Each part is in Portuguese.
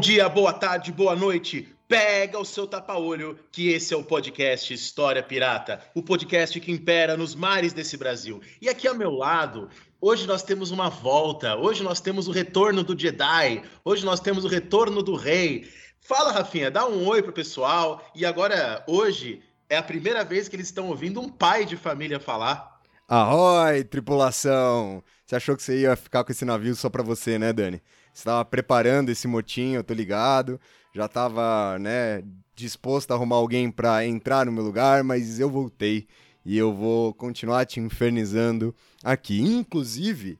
Dia, boa tarde, boa noite. Pega o seu tapa-olho, que esse é o podcast História Pirata, o podcast que impera nos mares desse Brasil. E aqui ao meu lado, hoje nós temos uma volta, hoje nós temos o retorno do Jedi, hoje nós temos o retorno do rei. Fala, Rafinha, dá um oi pro pessoal. E agora, hoje, é a primeira vez que eles estão ouvindo um pai de família falar. Arroi, tripulação! Você achou que você ia ficar com esse navio só pra você, né, Dani? Estava preparando esse motim, eu tô ligado. Já estava, né, disposto a arrumar alguém para entrar no meu lugar, mas eu voltei e eu vou continuar te infernizando aqui. Inclusive,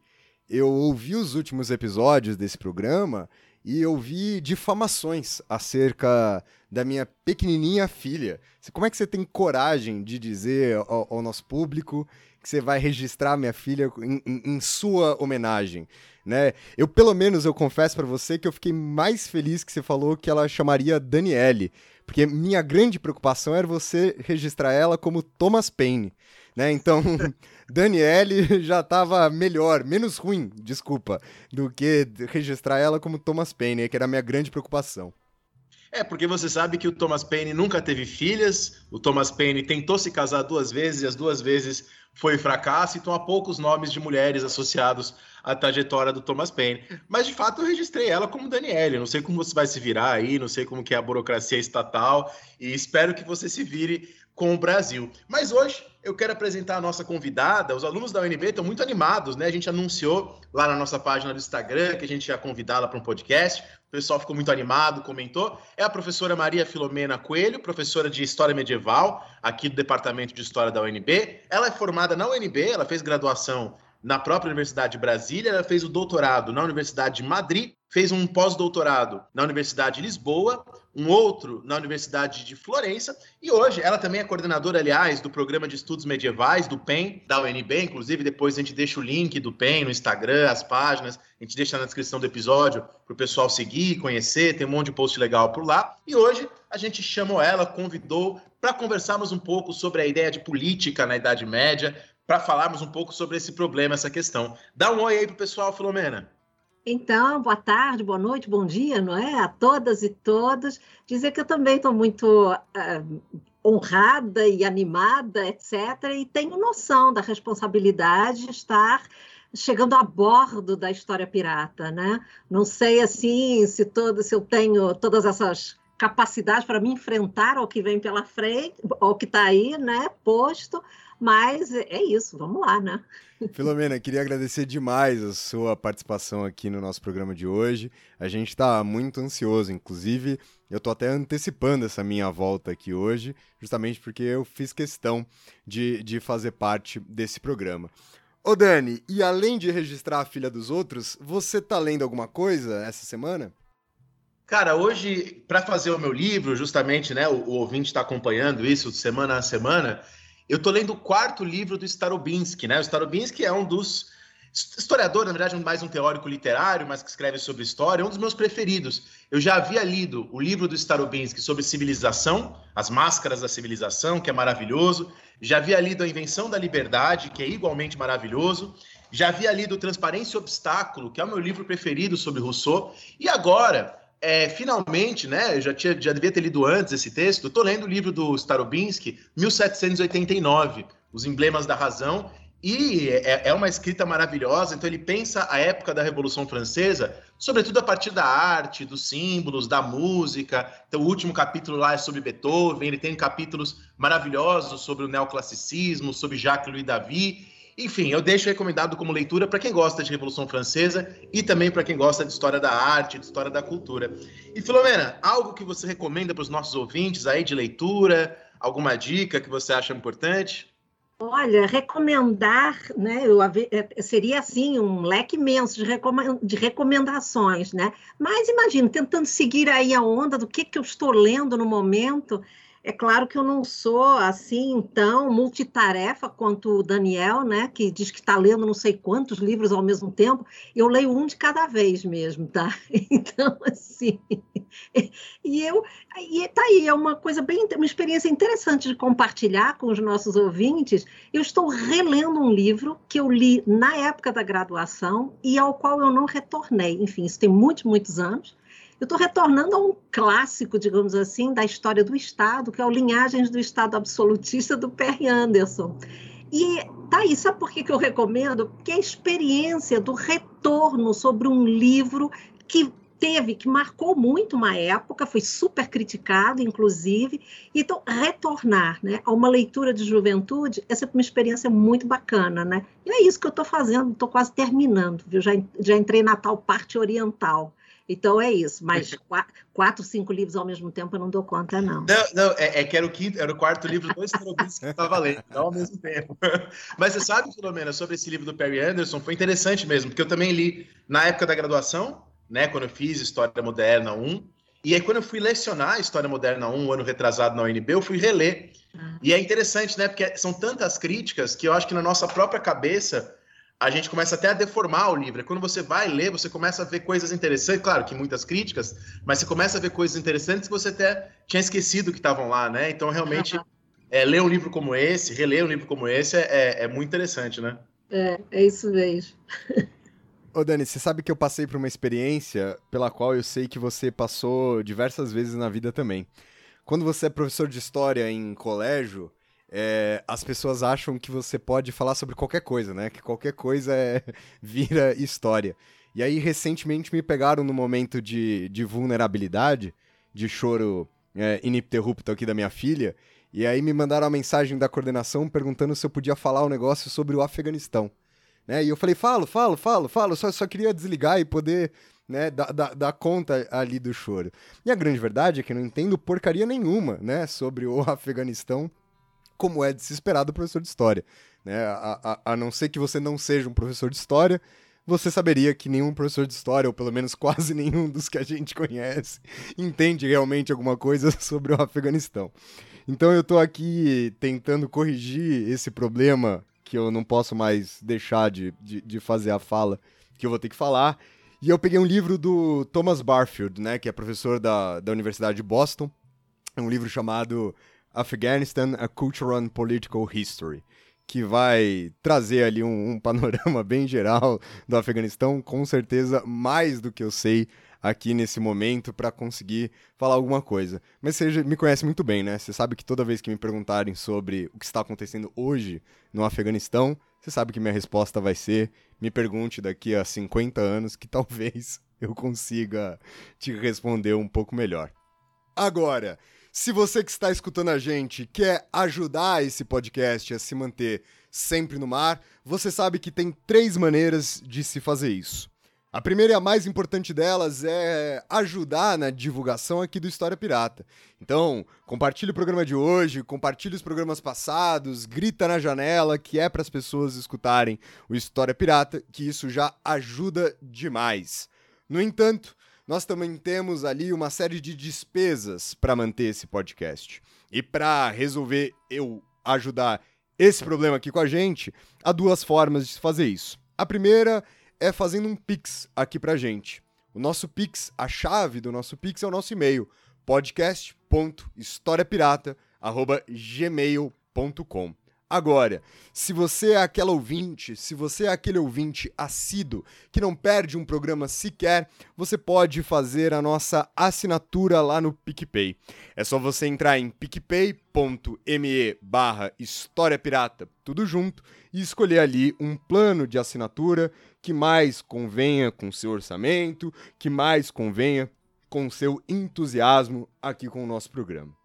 eu ouvi os últimos episódios desse programa e eu vi difamações acerca da minha pequenininha filha. Como é que você tem coragem de dizer ao, ao nosso público que você vai registrar minha filha em, em, em sua homenagem? né? Eu, pelo menos, eu confesso para você que eu fiquei mais feliz que você falou que ela chamaria Daniele, porque minha grande preocupação era você registrar ela como Thomas Paine, né? Então, Daniele já estava melhor, menos ruim, desculpa, do que registrar ela como Thomas Paine, que era a minha grande preocupação. É, porque você sabe que o Thomas Paine nunca teve filhas, o Thomas Paine tentou se casar duas vezes e as duas vezes foi fracasso, então há poucos nomes de mulheres associados à trajetória do Thomas Paine. Mas de fato eu registrei ela como Daniele. Não sei como você vai se virar aí, não sei como que é a burocracia estatal e espero que você se vire com o Brasil. Mas hoje eu quero apresentar a nossa convidada. Os alunos da UNB estão muito animados, né? A gente anunciou lá na nossa página do Instagram que a gente ia convidá-la para um podcast. O pessoal ficou muito animado, comentou. É a professora Maria Filomena Coelho, professora de História Medieval aqui do Departamento de História da UNB. Ela é formada na UNB, ela fez graduação na própria Universidade de Brasília, ela fez o doutorado na Universidade de Madrid, fez um pós-doutorado na Universidade de Lisboa, um outro na Universidade de Florença, e hoje ela também é coordenadora, aliás, do Programa de Estudos Medievais do PEN, da UNB, inclusive depois a gente deixa o link do PEN no Instagram, as páginas, a gente deixa na descrição do episódio para o pessoal seguir, conhecer, tem um monte de post legal por lá. E hoje a gente chamou ela, convidou para conversarmos um pouco sobre a ideia de política na Idade Média, para falarmos um pouco sobre esse problema, essa questão. Dá um oi aí para o pessoal, Filomena. Então, boa tarde, boa noite, bom dia, não é? A todas e todos. Dizer que eu também estou muito uh, honrada e animada, etc., e tenho noção da responsabilidade de estar chegando a bordo da história pirata, né? Não sei assim se todo, se eu tenho todas essas capacidades para me enfrentar ao que vem pela frente, ao que está aí, né? Posto, mas é isso, vamos lá, né? Filomena, queria agradecer demais a sua participação aqui no nosso programa de hoje. A gente está muito ansioso, inclusive eu estou até antecipando essa minha volta aqui hoje, justamente porque eu fiz questão de, de fazer parte desse programa. Ô Dani, e além de registrar a filha dos outros, você tá lendo alguma coisa essa semana? Cara, hoje, para fazer o meu livro, justamente, né, o, o ouvinte está acompanhando isso semana a semana, eu estou lendo o quarto livro do Starobinsky, né? O Starobinsky é um dos historiador, na verdade, mais um teórico literário, mas que escreve sobre história, é um dos meus preferidos. Eu já havia lido o livro do Starobinsky sobre civilização, as máscaras da civilização, que é maravilhoso. Já havia lido A Invenção da Liberdade, que é igualmente maravilhoso. Já havia lido Transparência e Obstáculo, que é o meu livro preferido sobre Rousseau. E agora, é, finalmente, né, eu já, tinha, já devia ter lido antes esse texto, estou lendo o livro do Starobinsky, 1789, Os Emblemas da Razão, e é, é, uma escrita maravilhosa, então ele pensa a época da Revolução Francesa, sobretudo a partir da arte, dos símbolos, da música. Então, o último capítulo lá é sobre Beethoven, ele tem capítulos maravilhosos sobre o neoclassicismo, sobre Jacques-Louis David, enfim, eu deixo recomendado como leitura para quem gosta de Revolução Francesa e também para quem gosta de história da arte, de história da cultura. E Filomena, algo que você recomenda para os nossos ouvintes aí de leitura, alguma dica que você acha importante? Olha, recomendar, né? Eu, é, seria assim um leque imenso de, recomendações, né? Mas imagino, tentando seguir aí a onda do que, que eu estou lendo no momento, é claro que eu não sou assim tão multitarefa quanto o Daniel, né, que diz que está lendo não sei quantos livros ao mesmo tempo. Eu leio um de cada vez mesmo, tá? Então, assim, e eu e tá aí é uma coisa bem, uma experiência interessante de compartilhar com os nossos ouvintes. Eu estou relendo um livro que eu li na época da graduação e ao qual eu não retornei. Enfim, isso tem muitos, muitos anos. Eu estou retornando a um clássico, digamos assim, da história do Estado, que é o Linhagens do Estado Absolutista do Perry Anderson. E tá aí, sabe por que, que eu recomendo? Porque a experiência do retorno sobre um livro que teve, que marcou muito uma época, foi super criticado, inclusive. Então, retornar né, a uma leitura de juventude, é uma experiência muito bacana, né? E é isso que eu estou fazendo, estou quase terminando, viu? Já, já entrei na tal parte oriental. Então é isso, mas quatro, cinco livros ao mesmo tempo eu não dou conta, não. Não, não é, é que era o, quinto, era o quarto livro, dois terroristas que eu estava lendo, não ao mesmo tempo. Mas você sabe, Filomena, sobre esse livro do Perry Anderson, foi interessante mesmo, porque eu também li na época da graduação, né, quando eu fiz História Moderna 1, e aí quando eu fui lecionar História Moderna 1, um ano retrasado na UNB, eu fui reler. Ah. E é interessante, né, porque são tantas críticas que eu acho que na nossa própria cabeça a gente começa até a deformar o livro. Quando você vai ler, você começa a ver coisas interessantes, claro que muitas críticas, mas você começa a ver coisas interessantes que você até tinha esquecido que estavam lá, né? Então, realmente, é, ler um livro como esse, reler um livro como esse é, é, é muito interessante, né? É, é isso mesmo. Ô Dani, você sabe que eu passei por uma experiência pela qual eu sei que você passou diversas vezes na vida também. Quando você é professor de história em colégio, é, as pessoas acham que você pode falar sobre qualquer coisa, né? Que qualquer coisa é, vira história. E aí, recentemente, me pegaram no momento de, de vulnerabilidade, de choro é, ininterrupto aqui da minha filha, e aí me mandaram a mensagem da coordenação perguntando se eu podia falar um negócio sobre o Afeganistão. Né? E eu falei, falo, falo, falo, falo, só, só queria desligar e poder né, dar, dar conta ali do choro. E a grande verdade é que eu não entendo porcaria nenhuma né, sobre o Afeganistão como é de se esperar do professor de história. Né? A, a, a não ser que você não seja um professor de história, você saberia que nenhum professor de história, ou pelo menos quase nenhum dos que a gente conhece, entende realmente alguma coisa sobre o Afeganistão. Então eu estou aqui tentando corrigir esse problema que eu não posso mais deixar de, de, de, fazer a fala que eu vou ter que falar. E eu peguei um livro do Thomas Barfield, né, que é professor da, da Universidade de Boston. É um livro chamado Afghanistan, A Cultural and Political History, que vai trazer ali um, um, panorama bem geral do Afeganistão, com certeza mais do que eu sei aqui nesse momento para conseguir falar alguma coisa. Mas você me conhece muito bem, né? Você sabe que toda vez que me perguntarem sobre o que está acontecendo hoje no Afeganistão, você sabe que minha resposta vai ser: me pergunte daqui a 50 anos, que talvez eu consiga te responder um pouco melhor. Agora, se você que está escutando a gente quer ajudar esse podcast a se manter sempre no mar, você sabe que tem três maneiras de se fazer isso. A primeira e a mais importante delas é ajudar na divulgação aqui do História Pirata. Então, compartilhe o programa de hoje, compartilhe os programas passados, grita na janela que é para as pessoas escutarem o História Pirata, que isso já ajuda demais. No entanto, nós também temos ali uma série de despesas para manter esse podcast. E para resolver eu ajudar esse problema aqui com a gente, há duas formas de fazer isso. A primeira é fazendo um Pix aqui pra gente. O nosso Pix, a chave do nosso Pix é o nosso e-mail, podcast.historiapirata.gmail.com. Agora, se você é aquela ouvinte, se você é aquele ouvinte assíduo que não perde um programa sequer, você pode fazer a nossa assinatura lá no PicPay. É só você entrar em picpay.me barra História Pirata, tudo junto, e escolher ali um plano de assinatura que mais convenha com seu orçamento, que mais convenha com seu entusiasmo aqui com o nosso programa.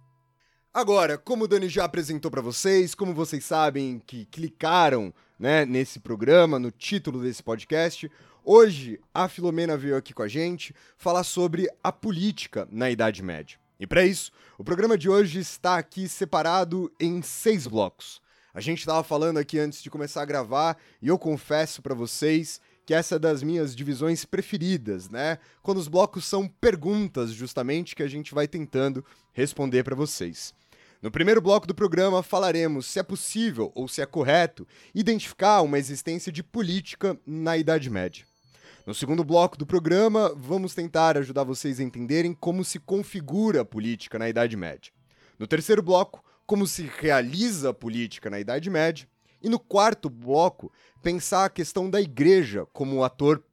Agora, como o Dani já apresentou para vocês, como vocês sabem que clicaram né, nesse programa, no título desse podcast, hoje a Filomena veio aqui com a gente falar sobre a política na Idade Média. E para isso, o programa de hoje está aqui separado em seis blocos. A gente estava falando aqui antes de começar a gravar e eu confesso para vocês que essa é das minhas divisões preferidas, né? Quando os blocos são perguntas, justamente, que a gente vai tentando responder para vocês. No primeiro bloco do programa falaremos se é possível ou se é correto identificar uma existência de política na Idade Média. No segundo bloco do programa, vamos tentar ajudar vocês a entenderem como se configura a política na Idade Média. No terceiro bloco, como se realiza a política na Idade Média. E no quarto bloco, pensar a questão da igreja como ator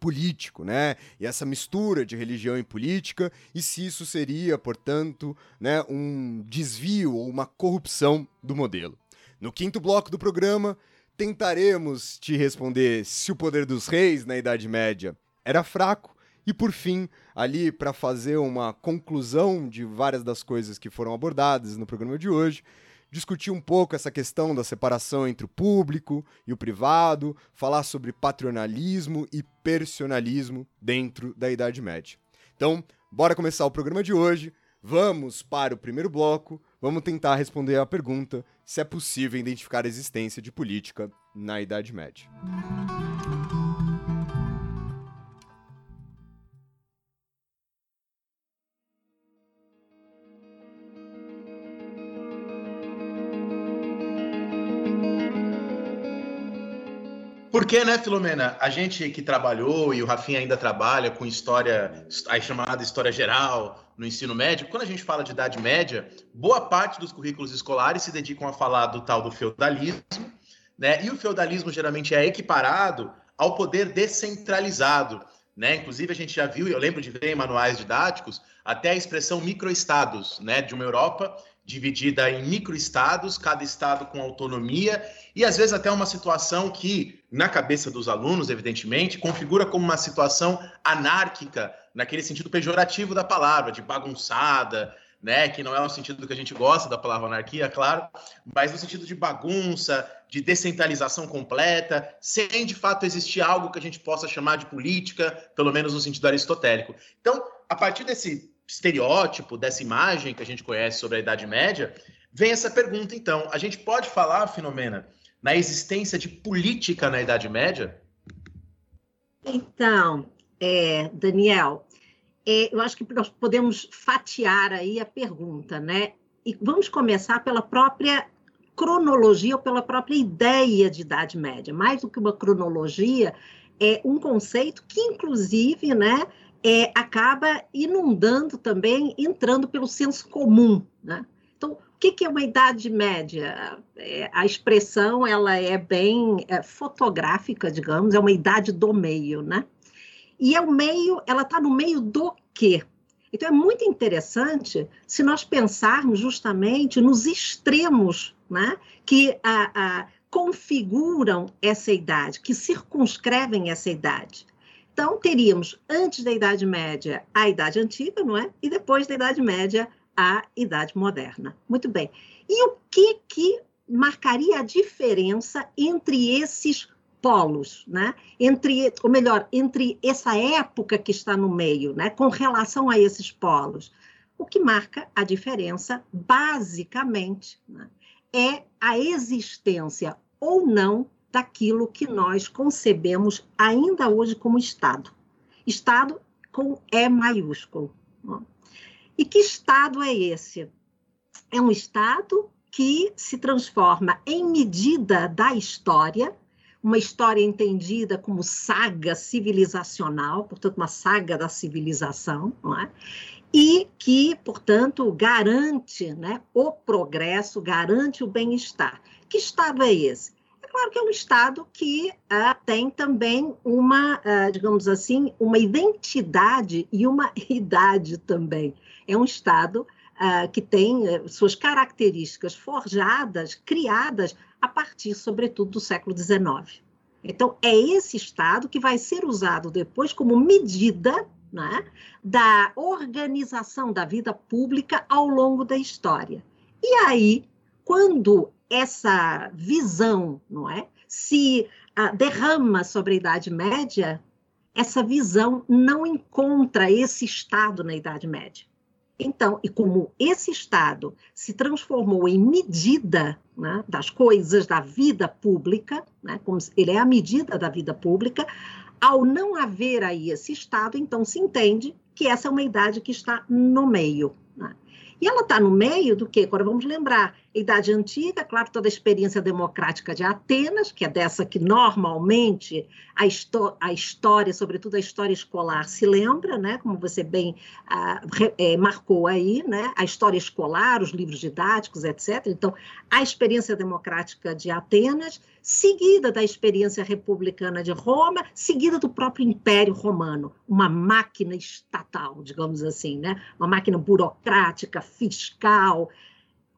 político, né? E essa mistura de religião e política, e se isso seria, portanto, né, um desvio ou uma corrupção do modelo. No quinto bloco do programa, tentaremos te responder se o poder dos reis na Idade Média era fraco e por fim, ali para fazer uma conclusão de várias das coisas que foram abordadas no programa de hoje, discutir um pouco essa questão da separação entre o público e o privado, falar sobre patronalismo e personalismo dentro da Idade Média. Então, bora começar o programa de hoje. Vamos para o primeiro bloco. Vamos tentar responder à pergunta se é possível identificar a existência de política na Idade Média. Porque, né, Filomena? A gente que trabalhou e o Rafinha ainda trabalha com história, a chamada história geral no ensino médio, quando a gente fala de Idade Média, boa parte dos currículos escolares se dedicam a falar do tal do feudalismo, né? E o feudalismo geralmente é equiparado ao poder descentralizado, né? Inclusive a gente já viu, eu lembro de ver em manuais didáticos, até a expressão microestados, né, de uma Europa dividida em microestados, cada estado com autonomia, e às vezes até uma situação que, na cabeça dos alunos, evidentemente, configura como uma situação anárquica, naquele sentido pejorativo da palavra, de bagunçada, né, que não é o sentido que a gente gosta da palavra anarquia, claro, mas no sentido de bagunça, de descentralização completa, sem de fato existir algo que a gente possa chamar de política, pelo menos no sentido aristotélico. Então, a partir desse estereótipo, dessa imagem que a gente conhece sobre a Idade Média, vem essa pergunta, então. A gente pode falar, Filomena, na existência de política na Idade Média? Então, é, Daniel, é, eu acho que nós podemos fatiar aí a pergunta, né? E vamos começar pela própria cronologia ou pela própria ideia de Idade Média. Mais do que uma cronologia, é um conceito que, inclusive, né, é, acaba inundando também, entrando pelo senso comum. Né? Então, o que, que é uma idade média? É, a expressão ela é bem é, fotográfica, digamos, é uma idade do meio, né? E é o meio, ela está no meio do quê? Então é muito interessante se nós pensarmos justamente nos extremos, né? Que a, a, configuram essa idade, que circunscrevem essa idade. Então, teríamos, antes da Idade Média, a Idade Antiga, não é? E depois da Idade Média, a Idade Moderna. Muito bem. E o que, que marcaria a diferença entre esses polos, né? Entre, ou melhor, entre essa época que está no meio, né? Com relação a esses polos. O que marca a diferença, basicamente, né? é a existência ou não daquilo que nós concebemos ainda hoje como Estado. Estado com E maiúsculo. E que Estado é esse? É um Estado que se transforma em medida da história, uma história entendida como saga civilizacional, portanto, uma saga da civilização, é? e que, portanto, garante né, o progresso, garante o bem-estar. Que Estado é esse? Claro que é um Estado que uh, tem também uma, uh, digamos assim, uma identidade e uma idade também. É um Estado uh, que tem eh, suas características forjadas, criadas a partir, sobretudo, do século XIX. Então, é esse Estado que vai ser usado depois como medida né, da organização da vida pública ao longo da história. E aí, quando essa visão, não é? Se uh, derrama sobre a Idade Média, essa visão não encontra esse estado na Idade Média. Então, e como esse Estado se transformou em medida né, das coisas da vida pública, né, como ele é a medida da vida pública, ao não haver aí esse Estado, então se entende que essa é uma idade que está no meio. Né? E ela está no meio do que? Agora vamos lembrar, Idade Antiga, claro, toda a experiência democrática de Atenas, que é dessa que normalmente a, a história, sobretudo a história escolar, se lembra, né? como você bem ah, é, marcou aí, né? a história escolar, os livros didáticos, etc. Então, a experiência democrática de Atenas, seguida da experiência republicana de Roma, seguida do próprio Império Romano, uma máquina estatal, digamos assim, né? uma máquina burocrática, fiscal,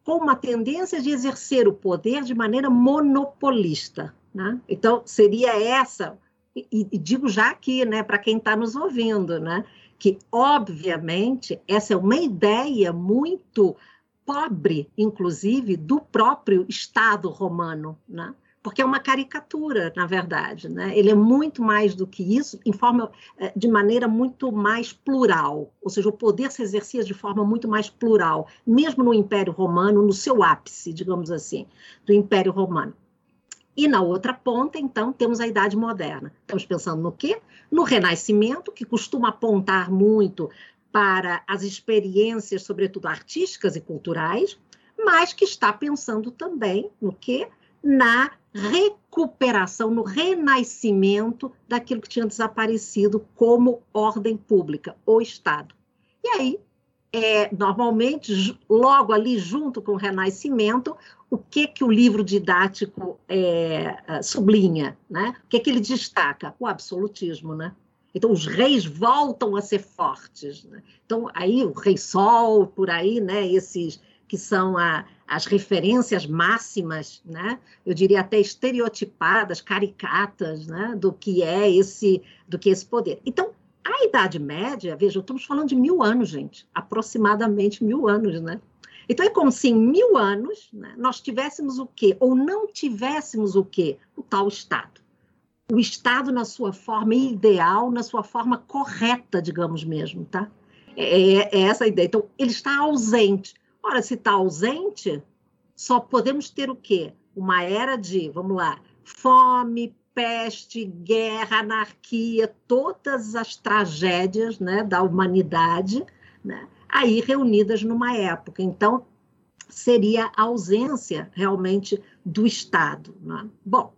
com uma tendência de exercer o poder de maneira monopolista. Né? Então, seria essa, e, e digo já aqui, né, para quem está nos ouvindo, né, que, obviamente, essa é uma ideia muito pobre, inclusive, do próprio Estado romano. Né? Porque é uma caricatura, na verdade. Né? Ele é muito mais do que isso, em forma, é, de maneira muito mais plural, ou seja, o poder se exercia de forma muito mais plural, mesmo no Império Romano, no seu ápice, digamos assim, do Império Romano. E na outra ponta, então, temos a Idade Moderna. Estamos pensando no quê? No Renascimento, que costuma apontar muito para as experiências, sobretudo artísticas e culturais, mas que está pensando também no quê? Na recuperação, no renascimento daquilo que tinha desaparecido como ordem pública, o Estado. E aí, é, normalmente, logo ali junto com o renascimento, o que que o livro didático é, é, sublinha, né? O que que ele destaca? O absolutismo, né? Então, os reis voltam a ser fortes. Né? Então, aí o Rei Sol, por aí, né? Esses que são a, as referências máximas, né? eu diria até estereotipadas, caricatas, né? do que é esse, do que é esse poder. Então, a Idade Média, veja, estamos falando de mil anos, gente, aproximadamente mil anos, né? Então é como se em mil anos né, nós tivéssemos o quê? Ou não tivéssemos o quê? O tal Estado. O Estado na sua forma ideal, na sua forma correta, digamos mesmo, tá? É, é, é essa a ideia. Então, ele está ausente. Ora, se está ausente, só podemos ter o quê? Uma era de, vamos lá, fome, peste, guerra, anarquia, todas as tragédias né, da humanidade, né, aí reunidas numa época. Então, seria a ausência realmente do Estado. Né? Bom,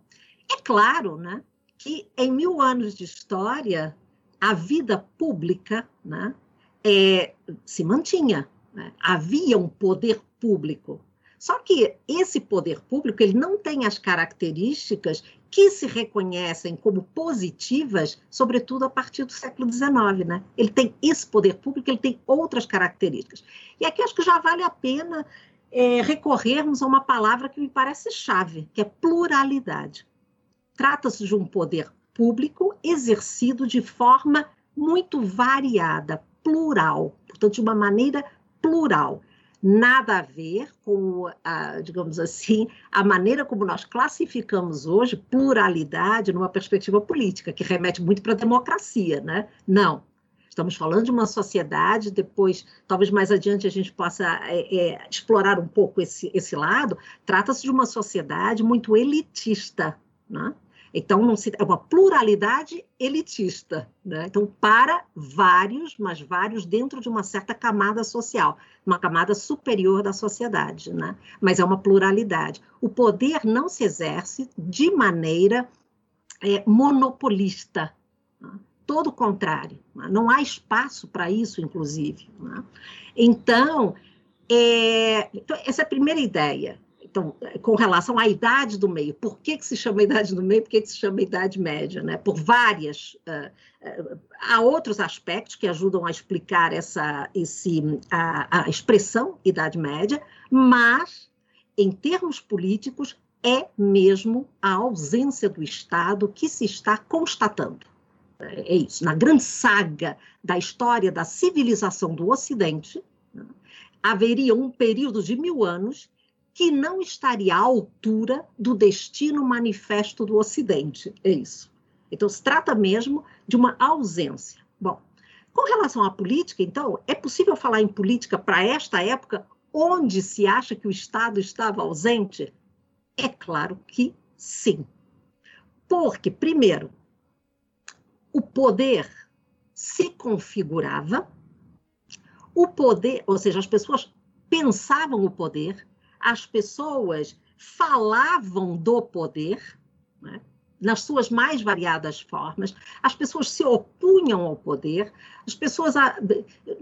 é claro né, que em mil anos de história, a vida pública né, é, se mantinha. Né? Havia um poder público. Só que esse poder público ele não tem as características que se reconhecem como positivas, sobretudo a partir do século XIX. Né? Ele tem esse poder público, ele tem outras características. E aqui acho que já vale a pena é, recorrermos a uma palavra que me parece chave, que é pluralidade. Trata-se de um poder público exercido de forma muito variada, plural, portanto, de uma maneira plural. Nada a ver com, a, digamos assim, a maneira como nós classificamos hoje pluralidade numa perspectiva política, que remete muito para a democracia, né? Não. Estamos falando de uma sociedade, depois, talvez mais adiante a gente possa é, é, explorar um pouco esse, esse lado. Trata-se de uma sociedade muito elitista, né? Então, não se, é uma pluralidade elitista. Né? Então, para vários, mas vários dentro de uma certa camada social, uma camada superior da sociedade. Né? Mas é uma pluralidade. O poder não se exerce de maneira é, monopolista. Né? Todo o contrário. Né? Não há espaço para isso, inclusive. Né? Então, é, então, essa é a primeira ideia. Então, com relação à idade do meio, por que, que se chama idade do meio, por que, que se chama idade média? Né? Por várias. Uh, uh, há outros aspectos que ajudam a explicar essa, esse, a, a expressão idade média, mas, em termos políticos, é mesmo a ausência do Estado que se está constatando. É isso. Na grande saga da história da civilização do Ocidente, né, haveria um período de mil anos que não estaria à altura do destino manifesto do Ocidente. É isso. Então, se trata mesmo de uma ausência. Bom, Com relação à política, então, é possível falar em política para esta época, onde se acha que o Estado estava ausente? É claro que sim. Porque, primeiro, o poder se configurava, o poder, ou seja, as pessoas pensavam o poder, as pessoas falavam do poder, né? nas suas mais variadas formas, as pessoas se opunham ao poder, as pessoas,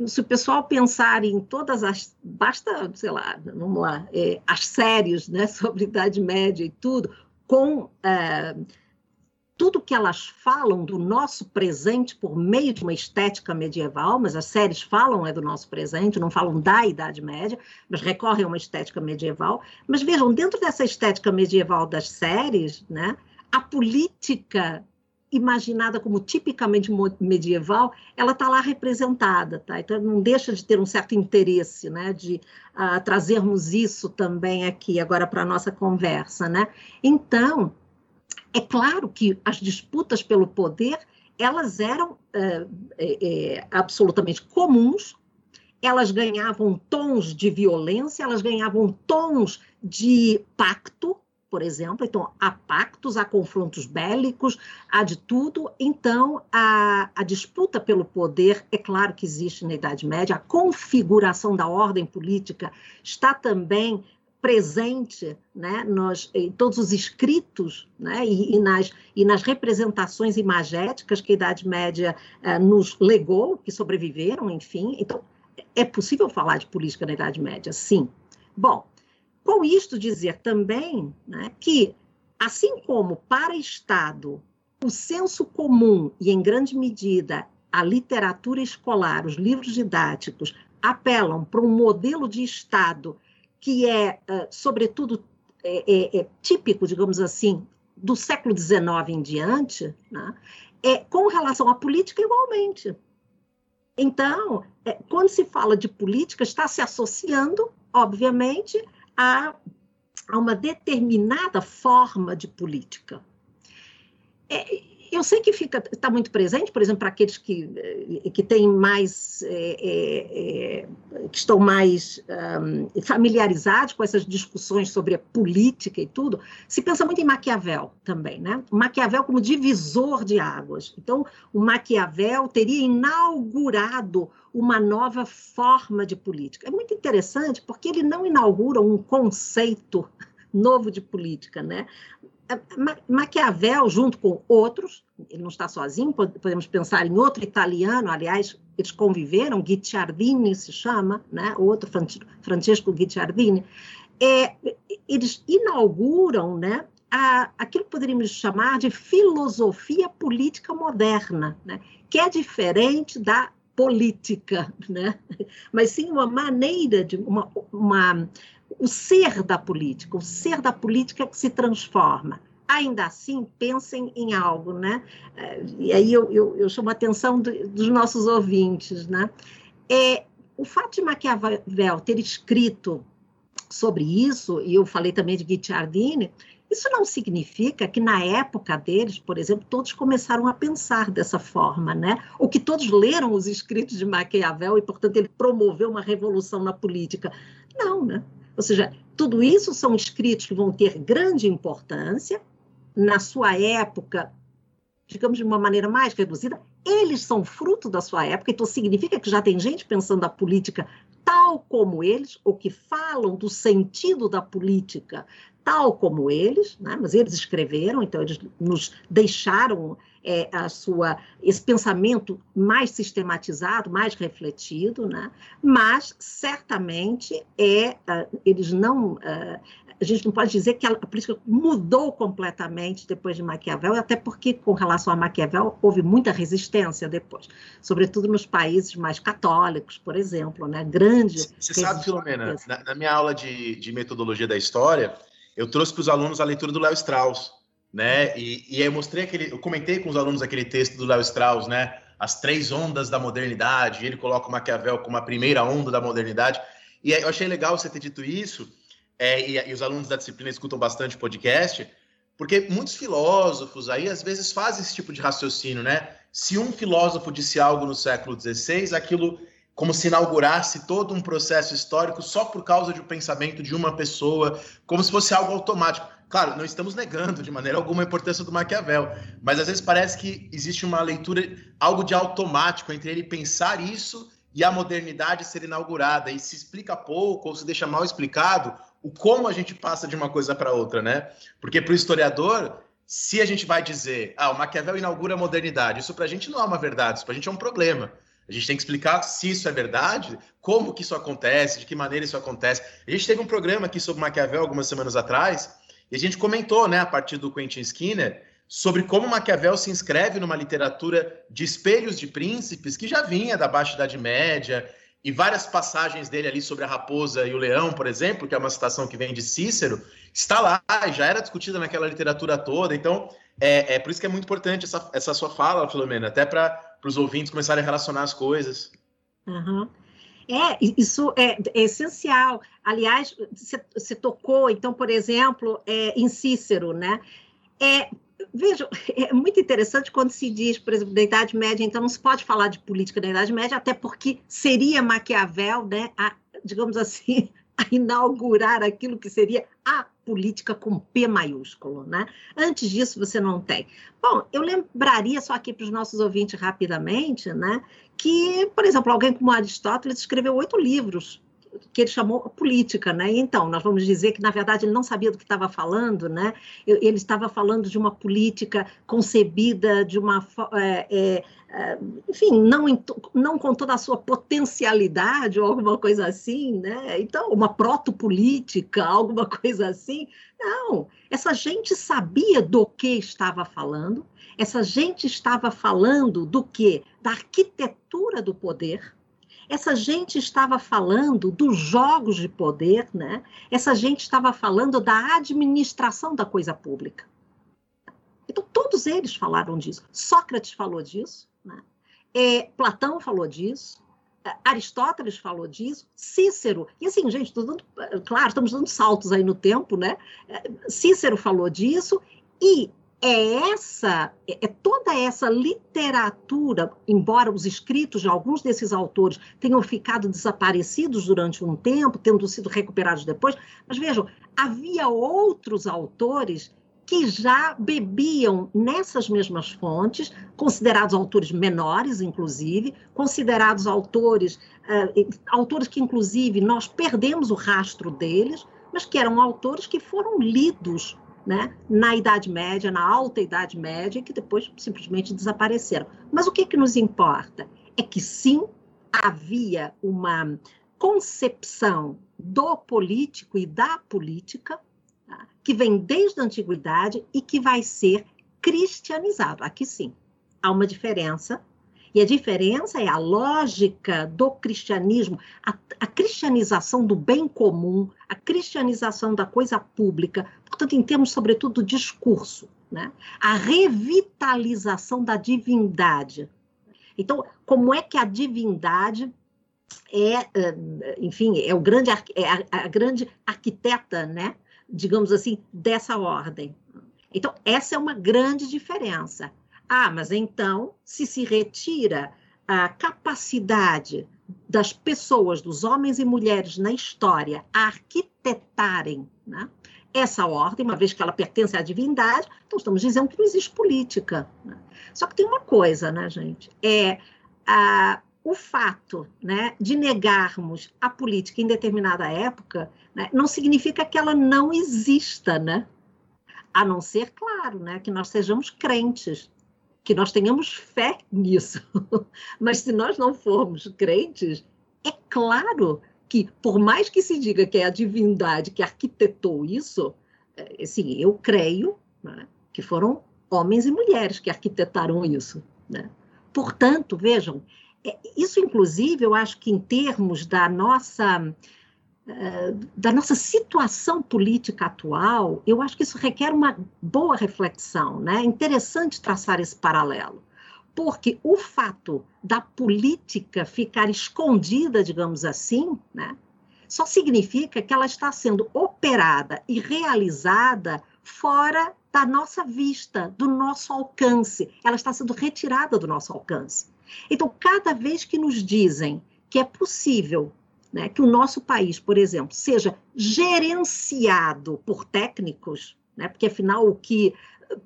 se o pessoal pensar em todas as, basta, sei lá, vamos lá, é, as séries né, sobre Idade Média e tudo, com é, tudo que elas falam do nosso presente por meio de uma estética medieval, mas as séries falam é do nosso presente, não falam da Idade Média, mas recorrem a uma estética medieval. Mas vejam, dentro dessa estética medieval das séries, né, a política imaginada como tipicamente medieval, ela está lá representada, tá? Então não deixa de ter um certo interesse, né, de uh, trazermos isso também aqui agora para nossa conversa, né? Então é claro que as disputas pelo poder elas eram é, é, absolutamente comuns, elas ganhavam tons de violência, elas ganhavam tons de pacto, por exemplo. Então, há pactos, há confrontos bélicos, há de tudo. Então, a, a disputa pelo poder, é claro que existe na Idade Média, a configuração da ordem política está também presente né, nos, em todos os escritos né, e, e, nas, e nas representações imagéticas que a Idade Média eh, nos legou, que sobreviveram, enfim. Então, é possível falar de política na Idade Média, sim. Bom, com isto dizer também né, que, assim como para Estado o senso comum e, em grande medida, a literatura escolar, os livros didáticos, apelam para um modelo de Estado que é, uh, sobretudo, é, é, típico, digamos assim, do século XIX em diante, né? é com relação à política igualmente. Então, é, quando se fala de política, está se associando, obviamente, a, a uma determinada forma de política. É, eu sei que fica está muito presente, por exemplo, para aqueles que, eh, que têm mais é, é, que estão mais um, familiarizados com essas discussões sobre a política e tudo, se pensa muito em Maquiavel também, né? Maquiavel como divisor de águas. Então, o Maquiavel teria inaugurado uma nova forma de política. É muito interessante porque ele não inaugura um conceito novo de política, né? Maquiavel, junto com outros, ele não está sozinho, podemos pensar em outro italiano, aliás, eles conviveram, Guicciardini se chama, né? outro Francesco Guicciardini, é, eles inauguram né, a, aquilo que poderíamos chamar de filosofia política moderna, né? que é diferente da política, né? mas sim uma maneira de uma, uma o ser da política, o ser da política que se transforma. Ainda assim, pensem em algo, né? É, e aí eu, eu, eu chamo a atenção do, dos nossos ouvintes, né? É, o fato de Maquiavel ter escrito sobre isso, e eu falei também de Guicciardini, isso não significa que na época deles, por exemplo, todos começaram a pensar dessa forma, né? Ou que todos leram os escritos de Maquiavel e, portanto, ele promoveu uma revolução na política. Não, né? Ou seja, tudo isso são escritos que vão ter grande importância na sua época, digamos de uma maneira mais reduzida, eles são fruto da sua época, então significa que já tem gente pensando a política tal como eles, ou que falam do sentido da política tal como eles, né? mas eles escreveram, então eles nos deixaram é, a sua, esse pensamento mais sistematizado, mais refletido, né? mas certamente é, uh, eles não. Uh, a gente não pode dizer que a, a, política mudou completamente depois de Maquiavel, até porque, com relação a Maquiavel, houve muita resistência depois, sobretudo nos países mais católicos, por exemplo, né? Grande. Você sabe, Filomena, na, na minha aula de, de metodologia da história, eu trouxe para os alunos a leitura do Léo Strauss né? E, e eu mostrei aquele, eu comentei com os alunos aquele texto do Léo Strauss, né? As três ondas da modernidade. ele coloca o Maquiavel como a primeira onda da modernidade. E eu achei legal você ter dito isso. É, e, e, os alunos da disciplina escutam bastante podcast, porque muitos filósofos aí às vezes fazem esse tipo de raciocínio, né? se um filósofo disse algo no século XVI, aquilo como se inaugurasse todo um processo histórico só por causa de um pensamento de uma pessoa, como se fosse algo automático. Claro, não estamos negando de maneira alguma a importância do Maquiavel, mas às vezes parece que existe uma leitura, algo de automático entre ele pensar isso e a modernidade ser inaugurada, e se explica pouco ou se deixa mal explicado o como a gente passa de uma coisa para outra, né? Porque para o historiador, se a gente vai dizer, ah, o Maquiavel inaugura a modernidade, isso para a gente não é uma verdade, isso para a gente é um problema. A gente tem que explicar se isso é verdade, como que isso acontece, de que maneira isso acontece. A gente teve um programa aqui sobre Maquiavel algumas semanas atrás, e a gente comentou, né, a partir do Quentin Skinner, sobre como Maquiavel se inscreve numa literatura de espelhos de príncipes que já vinha da Baixa Idade Média, e várias passagens dele ali sobre a raposa e o leão, por exemplo, que é uma citação que vem de Cícero, está lá, já era discutida naquela literatura toda. Então, é, é por isso que é muito importante essa, essa sua fala, Filomena, até para os ouvintes começarem a relacionar as coisas. Uhum. É, isso é, é, essencial. Aliás, você tocou, então, por exemplo, é, em Cícero, né? É, vejam, é muito interessante quando se diz, por exemplo, da Idade Média, então não se pode falar de política da Idade Média, até porque seria Maquiavel, né, a, digamos assim, a inaugurar aquilo que seria a política com P maiúsculo, né? Antes disso você não tem. Bom, eu lembraria só aqui para os nossos ouvintes rapidamente, né, que, por exemplo, alguém como Aristóteles escreveu oito livros que ele chamou política, né? Então, nós vamos dizer que, na verdade, ele não sabia do que estava falando, né? Ele estava falando de uma política concebida de uma... É, é, é enfim, não, não com toda a sua potencialidade ou alguma coisa assim, né? Então, uma protopolítica, alguma coisa assim. Não, essa gente sabia do que estava falando, essa gente estava falando do que? Da arquitetura do poder, essa gente estava falando dos jogos de poder, né? Essa gente estava falando da administração da coisa pública. Então, todos eles falaram disso. Sócrates falou disso, né? É, Platão falou disso, é, Aristóteles falou disso, Cícero, e assim, gente, dando, claro, estamos dando saltos aí no tempo, né? É, Cícero falou disso, e é essa, é, é toda essa literatura, embora os escritos de alguns desses autores tenham ficado desaparecidos durante um tempo, tendo sido recuperados depois, mas vejam, havia outros autores que já bebiam nessas mesmas fontes, considerados autores menores, inclusive, considerados autores, uh, autores que, inclusive, nós perdemos o rastro deles, mas que eram autores que foram lidos né, na Idade Média, na Alta Idade Média, que depois simplesmente desapareceram. Mas o que, que nos importa? É que sim, havia uma concepção do político e da política tá, que vem desde a antiguidade e que vai ser cristianizado. Aqui sim, há uma diferença e a diferença é a lógica do cristianismo, a, a, cristianização do bem comum, a cristianização da coisa pública, portanto, em termos, sobretudo, do discurso, né? a revitalização da divindade. Então, como é que a divindade é, eh, enfim, é, o grande, é a, grande arquiteta, né? digamos assim, dessa ordem. Então, essa é uma grande diferença. Ah, mas então, se se retira a capacidade das pessoas, dos homens e mulheres na história, a arquitetarem né, essa ordem, uma vez que ela pertence à divindade, então estamos dizendo que não existe política. Né? Só que tem uma coisa, né, gente? É a, o fato né, de negarmos a política em determinada época né, não significa que ela não exista, né? A não ser, claro, né, que nós sejamos crentes que nós tenhamos fé nisso. Mas se nós não formos crentes, é claro que, por mais que se diga que é a divindade que arquitetou isso, é, assim, eu creio né, que foram homens e mulheres que arquitetaram isso. Né? Portanto, vejam, é, isso, inclusive, eu acho que em termos da nossa da nossa situação política atual, eu acho que isso requer uma boa reflexão, né? É interessante traçar esse paralelo, porque o fato da política ficar escondida, digamos assim, né, só significa que ela está sendo operada e realizada fora da nossa vista, do nosso alcance. Ela está sendo retirada do nosso alcance. Então, cada vez que nos dizem que é possível né, que o nosso país, por exemplo, seja gerenciado por técnicos, né, porque afinal o que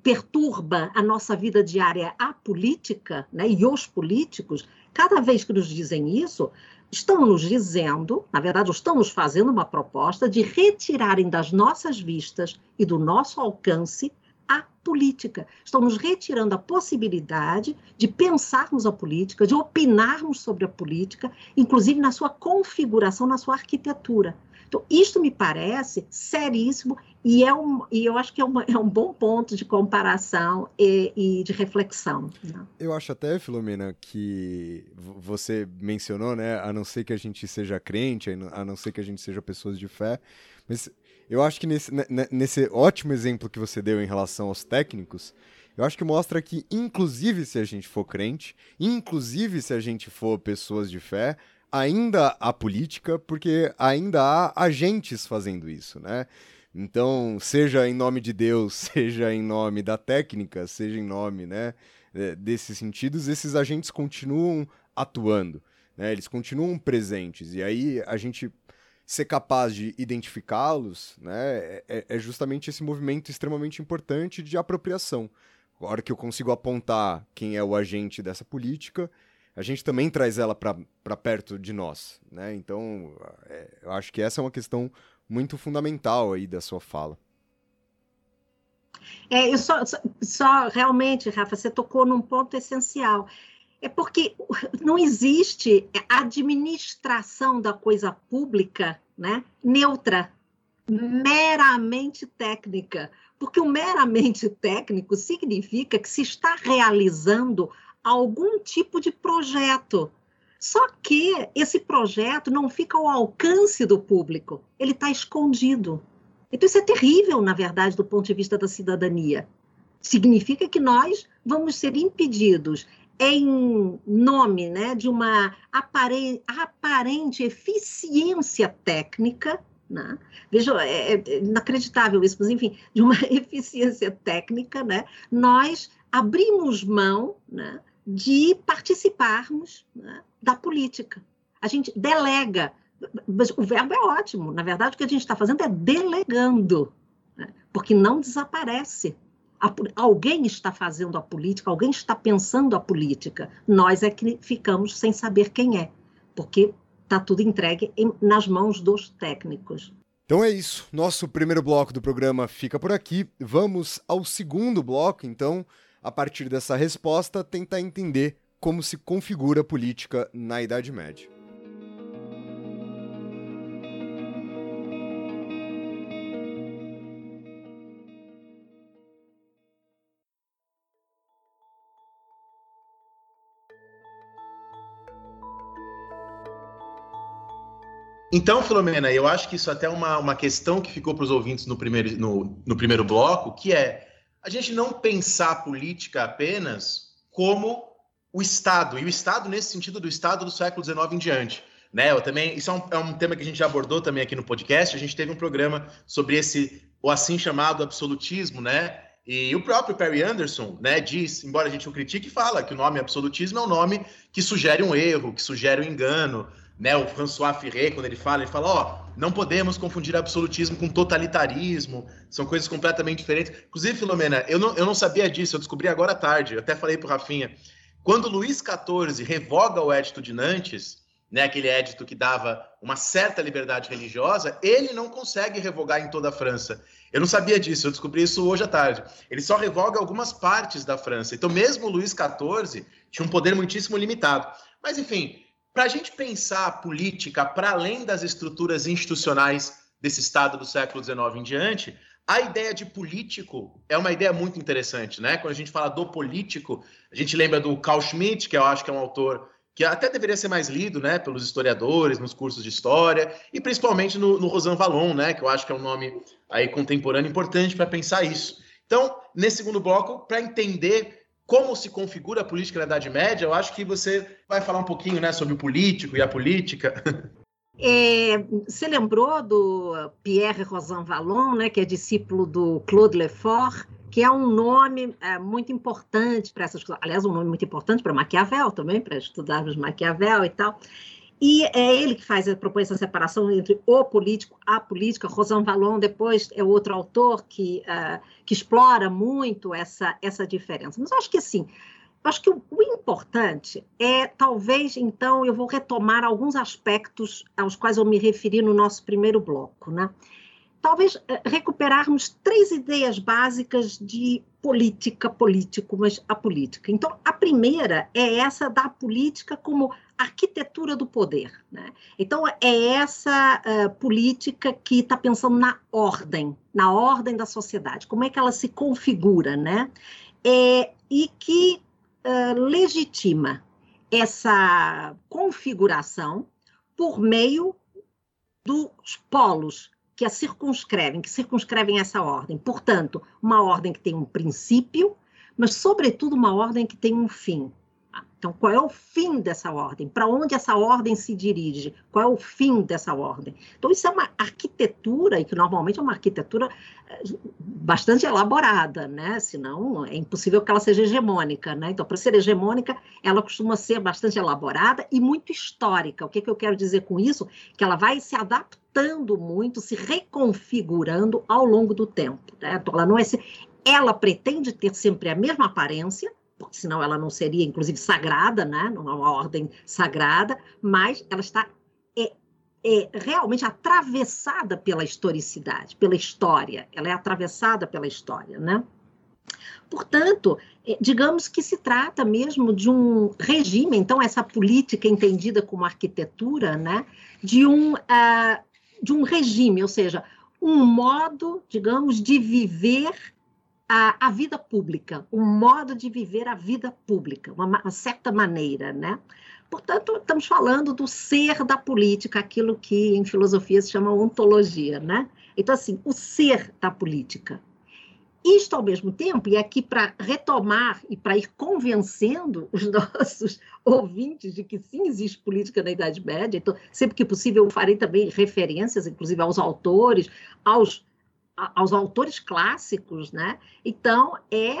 perturba a nossa vida diária a política né, e os políticos, cada vez que nos dizem isso, estão nos dizendo, na verdade, estão nos fazendo uma proposta de retirarem das nossas vistas e do nosso alcance a política. Estão nos retirando a possibilidade de pensarmos a política, de opinarmos sobre a política, inclusive na sua configuração, na sua arquitetura. Então, isto me parece seríssimo e, é um, e eu acho que é, uma, é um bom ponto de comparação e, e de reflexão. Né? Eu acho até, Filomena, que você mencionou, né, a não ser que a gente seja crente, a não ser que a gente seja pessoas de fé, mas eu acho que nesse, nesse ótimo exemplo que você deu em relação aos técnicos, eu acho que mostra que, inclusive se a gente for crente, inclusive se a gente for pessoas de fé, ainda há política, porque ainda há agentes fazendo isso, né? Então, seja em nome de Deus, seja em nome da técnica, seja em nome, né, desses sentidos, esses agentes continuam atuando, né? Eles continuam presentes. E aí a gente ser capaz de identificá-los, né, é, é, justamente esse movimento extremamente importante de apropriação. A hora que eu consigo apontar quem é o agente dessa política, a gente também traz ela para perto de nós, né? Então, é, eu acho que essa é uma questão muito fundamental aí da sua fala. É, eu só, só, só realmente, Rafa, você tocou num ponto essencial. É porque não existe administração da coisa pública né, neutra, meramente técnica. Porque o meramente técnico significa que se está realizando algum tipo de projeto. Só que esse projeto não fica ao alcance do público, ele está escondido. Então, isso é terrível, na verdade, do ponto de vista da cidadania. Significa que nós vamos ser impedidos em nome né, de uma aparente, eficiência técnica, né? veja, é, é, inacreditável isso, mas enfim, de uma eficiência técnica, né, nós abrimos mão né, de participarmos né, da política. A gente delega, mas o verbo é ótimo, na verdade o que a gente está fazendo é delegando, né, porque não desaparece alguém está fazendo a política, alguém está pensando a política. Nós é que ficamos sem saber quem é, porque está tudo entregue em, nas mãos dos técnicos. Então é isso. Nosso primeiro bloco do programa fica por aqui. Vamos ao segundo bloco, então, a partir dessa resposta, tentar entender como se configura a política na Idade Média. Então, Filomena, eu acho que isso até é uma, uma questão que ficou para os ouvintes no primeiro, no, no primeiro bloco, que é a gente não pensar a política apenas como o Estado, e o Estado nesse sentido do Estado do século XIX em diante. Né, eu também, isso é um, é um tema que a gente já abordou também aqui no podcast. A gente teve um programa sobre esse, o assim chamado absolutismo, né? E o próprio Perry Anderson, né, diz, embora a gente o critique, fala que o nome absolutismo é um nome que sugere um erro, que sugere um engano, né, o François Ferré, quando ele fala, ele fala, ó, não podemos confundir absolutismo com totalitarismo, são coisas completamente diferentes. Inclusive, Filomena, eu não, eu não sabia disso, eu descobri agora à tarde, eu até falei pro Rafinha, quando Luís XIV revoga o Edito de Nantes, né, aquele edito que dava uma certa liberdade religiosa, ele não consegue revogar em toda a França. Eu não sabia disso, eu descobri isso hoje à tarde. Ele só revoga algumas partes da França. Então, mesmo Luís XIV tinha um poder muitíssimo limitado. Mas, enfim, para a gente pensar a política para além das estruturas institucionais desse Estado do século XIX em diante, a ideia de político é uma ideia muito interessante, né? Quando a gente fala do político, a gente lembra do Carl Schmitt, que eu acho que é um autor que até deveria ser mais lido, né, pelos historiadores, nos cursos de história, e principalmente no, no Rosan Vallon, né, que eu acho que é um nome aí contemporâneo importante para pensar isso. Então, nesse segundo bloco, para entender como se configura a política na Idade Média, eu acho que você vai falar um pouquinho né, sobre o político e a política. É, você lembrou do Pierre Rosan Vallon, né, que é discípulo do Claude Lefort, que é um nome é, muito importante para essas coisas. Aliás, um nome muito importante para Maquiavel também, para estudarmos Maquiavel e tal. E é ele que faz, propõe essa separação entre o político, a política. Rosan Vallon, depois, é outro autor que, uh, que explora muito essa, essa diferença. Mas eu acho que, assim, acho que o, o, importante é, talvez, então, eu vou retomar alguns aspectos aos quais eu me referi no nosso primeiro bloco, né? talvez eh, recuperarmos três ideias básicas de política, político, mas a política. Então, a primeira é essa da política como arquitetura do poder. Né? Então, é essa uh, política que está pensando na ordem, na ordem da sociedade, como é que ela se configura, né? É, e que uh, legitima essa configuração por meio dos polos que a circunscrevem, que circunscrevem essa ordem. Portanto, uma ordem que tem um princípio, mas, sobretudo, uma ordem que tem um fim. Então, qual é o fim dessa ordem? Para onde essa ordem se dirige? Qual é o fim dessa ordem? Então, isso é uma arquitetura, e que normalmente é uma arquitetura eh, bastante elaborada, né? Senão é impossível que ela seja hegemônica, né? Então, para ser hegemônica, ela costuma ser bastante elaborada e muito histórica. O que, que eu quero dizer com isso? Que ela vai se adaptando muito, se reconfigurando ao longo do tempo. Né? Então, ela não é. Ela pretende ter sempre a mesma aparência, porque senão ela não seria, inclusive, sagrada, né? é uma ordem sagrada, mas ela está é, é realmente atravessada pela historicidade, pela história, ela é atravessada pela história, né? Portanto, é, digamos que se trata mesmo de um regime, então essa política entendida como arquitetura, né, de um, uh, de um regime, ou seja, um modo, digamos, de viver a, a vida pública, um modo de viver a vida pública, uma, uma certa maneira, né? Portanto, estamos falando do ser da política, aquilo que em filosofia se chama ontologia, né? Então, assim, o ser da política. Isto, ao mesmo tempo, e aqui para retomar e para ir convencendo os nossos ouvintes de que sim existe política na Idade Média, então, sempre que possível, eu farei também referências, inclusive aos autores, aos aos autores clássicos, né? Então, é,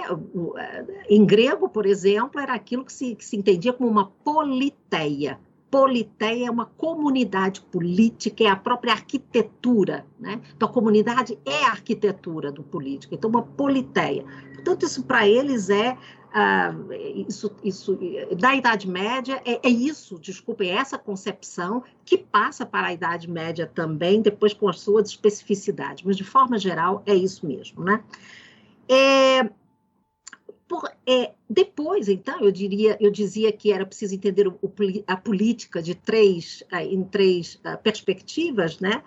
em grego, por exemplo, era aquilo que se, que se entendia como uma politeia. Politeia é uma comunidade política, é a própria arquitetura, né? Então, a comunidade é a arquitetura do político, então, uma politeia. Portanto, isso para eles é ah, isso, isso, da Idade Média, é, é, isso, desculpa, é essa concepção que passa para a Idade Média também, depois com as suas especificidades, mas de forma geral é isso mesmo, né? É, por, é, depois, então, eu diria, eu dizia que era preciso entender o, a política de três, em três perspectivas, né?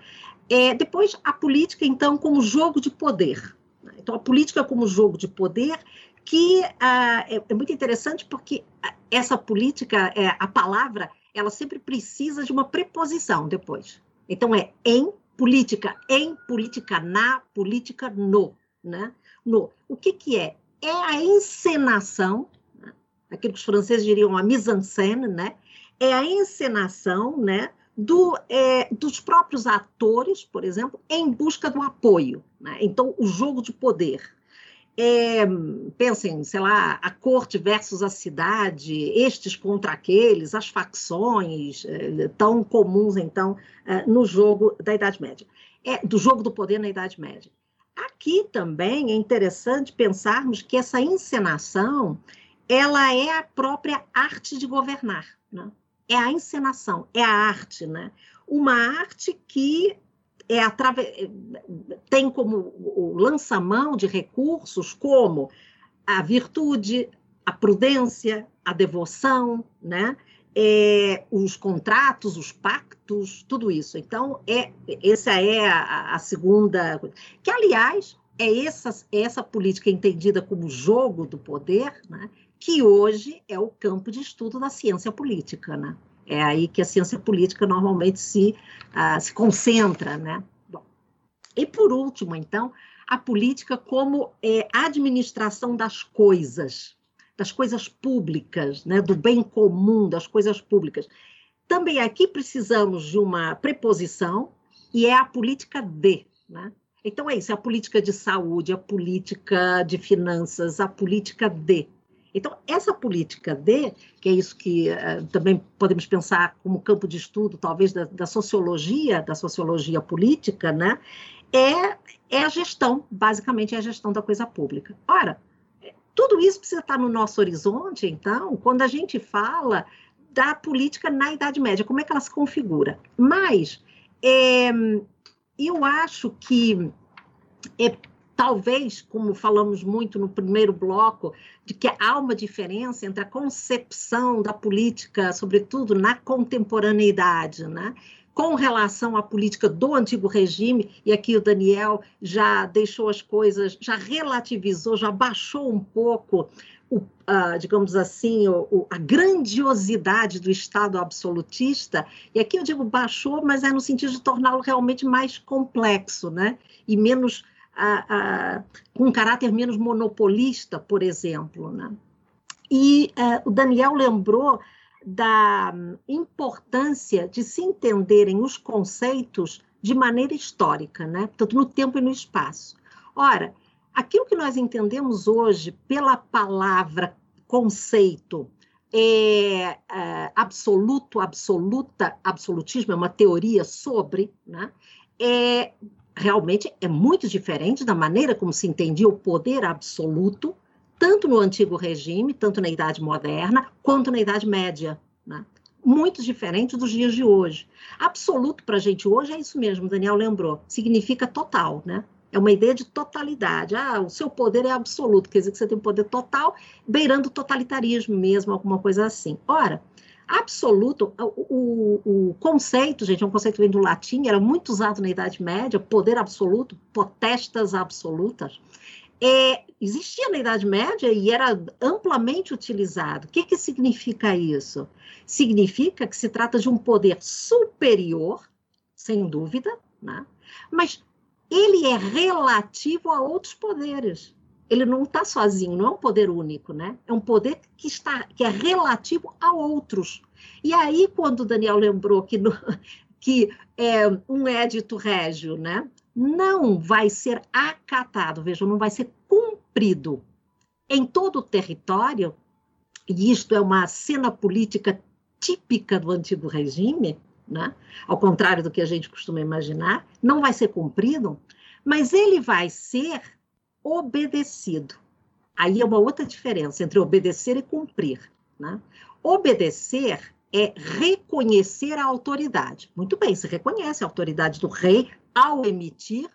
É, depois, a política, então, como jogo de poder. Então, a política como jogo de poder que ah, é, é, muito interessante porque essa política, é, a palavra, ela sempre precisa de uma preposição depois. Então, é em política, em política na, política no. Né? no. O que, que é? É a encenação, né? aquilo que os franceses diriam a mise-en-scène, né? é a encenação né? Do, é, dos próprios atores, por exemplo, em busca do apoio. Né? Então, o jogo de poder. É, pensem, sei lá, a corte versus a cidade, estes contra aqueles, as facções é, tão comuns, então, é, no jogo da Idade Média, é, do jogo do poder na Idade Média. Aqui também é interessante pensarmos que essa encenação, ela é a própria arte de governar, né? É a encenação, é a arte, né? Uma arte que é atrave... tem como o lançamão de recursos como a virtude, a prudência, a devoção, né? É, os contratos, os pactos, tudo isso. Então, é, essa é a, a segunda. Que, aliás, é essa, essa política entendida como jogo do poder, né? que hoje é o campo de estudo da ciência política. Né? É aí que a ciência política normalmente se, uh, se concentra, né? Bom, e por último, então, a política como é, administração das coisas, das coisas públicas, né? do bem comum, das coisas públicas. Também aqui precisamos de uma preposição, e é a política de. Né? Então é isso, é a política de saúde, a política de finanças, a política de. Então, essa política de, que é isso que uh, também podemos pensar como campo de estudo, talvez, da, da, sociologia, da sociologia política, né? É, é a gestão, basicamente é a gestão da coisa pública. Ora, tudo isso precisa estar no nosso horizonte, então, quando a gente fala da política na Idade Média, como é que ela se configura. Mas é, eu acho que é, talvez, como falamos muito no primeiro bloco, de que há uma diferença entre a concepção da política, sobretudo na contemporaneidade, né? Com relação à política do antigo regime, e aqui o Daniel já deixou as coisas, já relativizou, já baixou um pouco o, uh, digamos assim, o, o, a grandiosidade do Estado absolutista, e aqui eu digo baixou, mas é no sentido de torná-lo realmente mais complexo, né? E menos, uh, uh, com um caráter menos monopolista, por exemplo, né? E eh, o Daniel lembrou da importância de se entenderem os conceitos de maneira histórica, né? Portanto, no tempo e no espaço. Ora, aquilo que nós entendemos hoje pela palavra conceito é, é, absoluto, absoluta, absolutismo é uma teoria sobre, né? É realmente é muito diferente da maneira como se entendia o poder absoluto, tanto no antigo regime, tanto na Idade Moderna, quanto na Idade Média, né? Muito diferente dos dias de hoje. Absoluto para a gente hoje é isso mesmo, Daniel lembrou, significa total, né? É uma ideia de totalidade. Ah, o seu poder é absoluto, quer dizer que você tem um poder total, beirando totalitarismo mesmo, alguma coisa assim. Ora, absoluto, o, o, o, conceito, gente, é um conceito que vem do latim, era muito usado na Idade Média, poder absoluto, potestas absolutas, é, existia na Idade Média e era amplamente utilizado. O que, que significa isso? Significa que se trata de um poder superior, sem dúvida, né? mas ele é relativo a outros poderes. Ele não está sozinho, não é um poder único, né? É um poder que está, que é relativo a outros. E aí, quando o Daniel lembrou que, no, que é um édito régio, né? Não vai ser acatado, vejam, não vai ser cumprido em todo o território, e isto é uma cena política típica do antigo regime, né? ao contrário do que a gente costuma imaginar, não vai ser cumprido, mas ele vai ser obedecido. Aí é uma outra diferença entre obedecer e cumprir. Né? Obedecer é reconhecer a autoridade. Muito bem, se reconhece a autoridade do rei ao emitir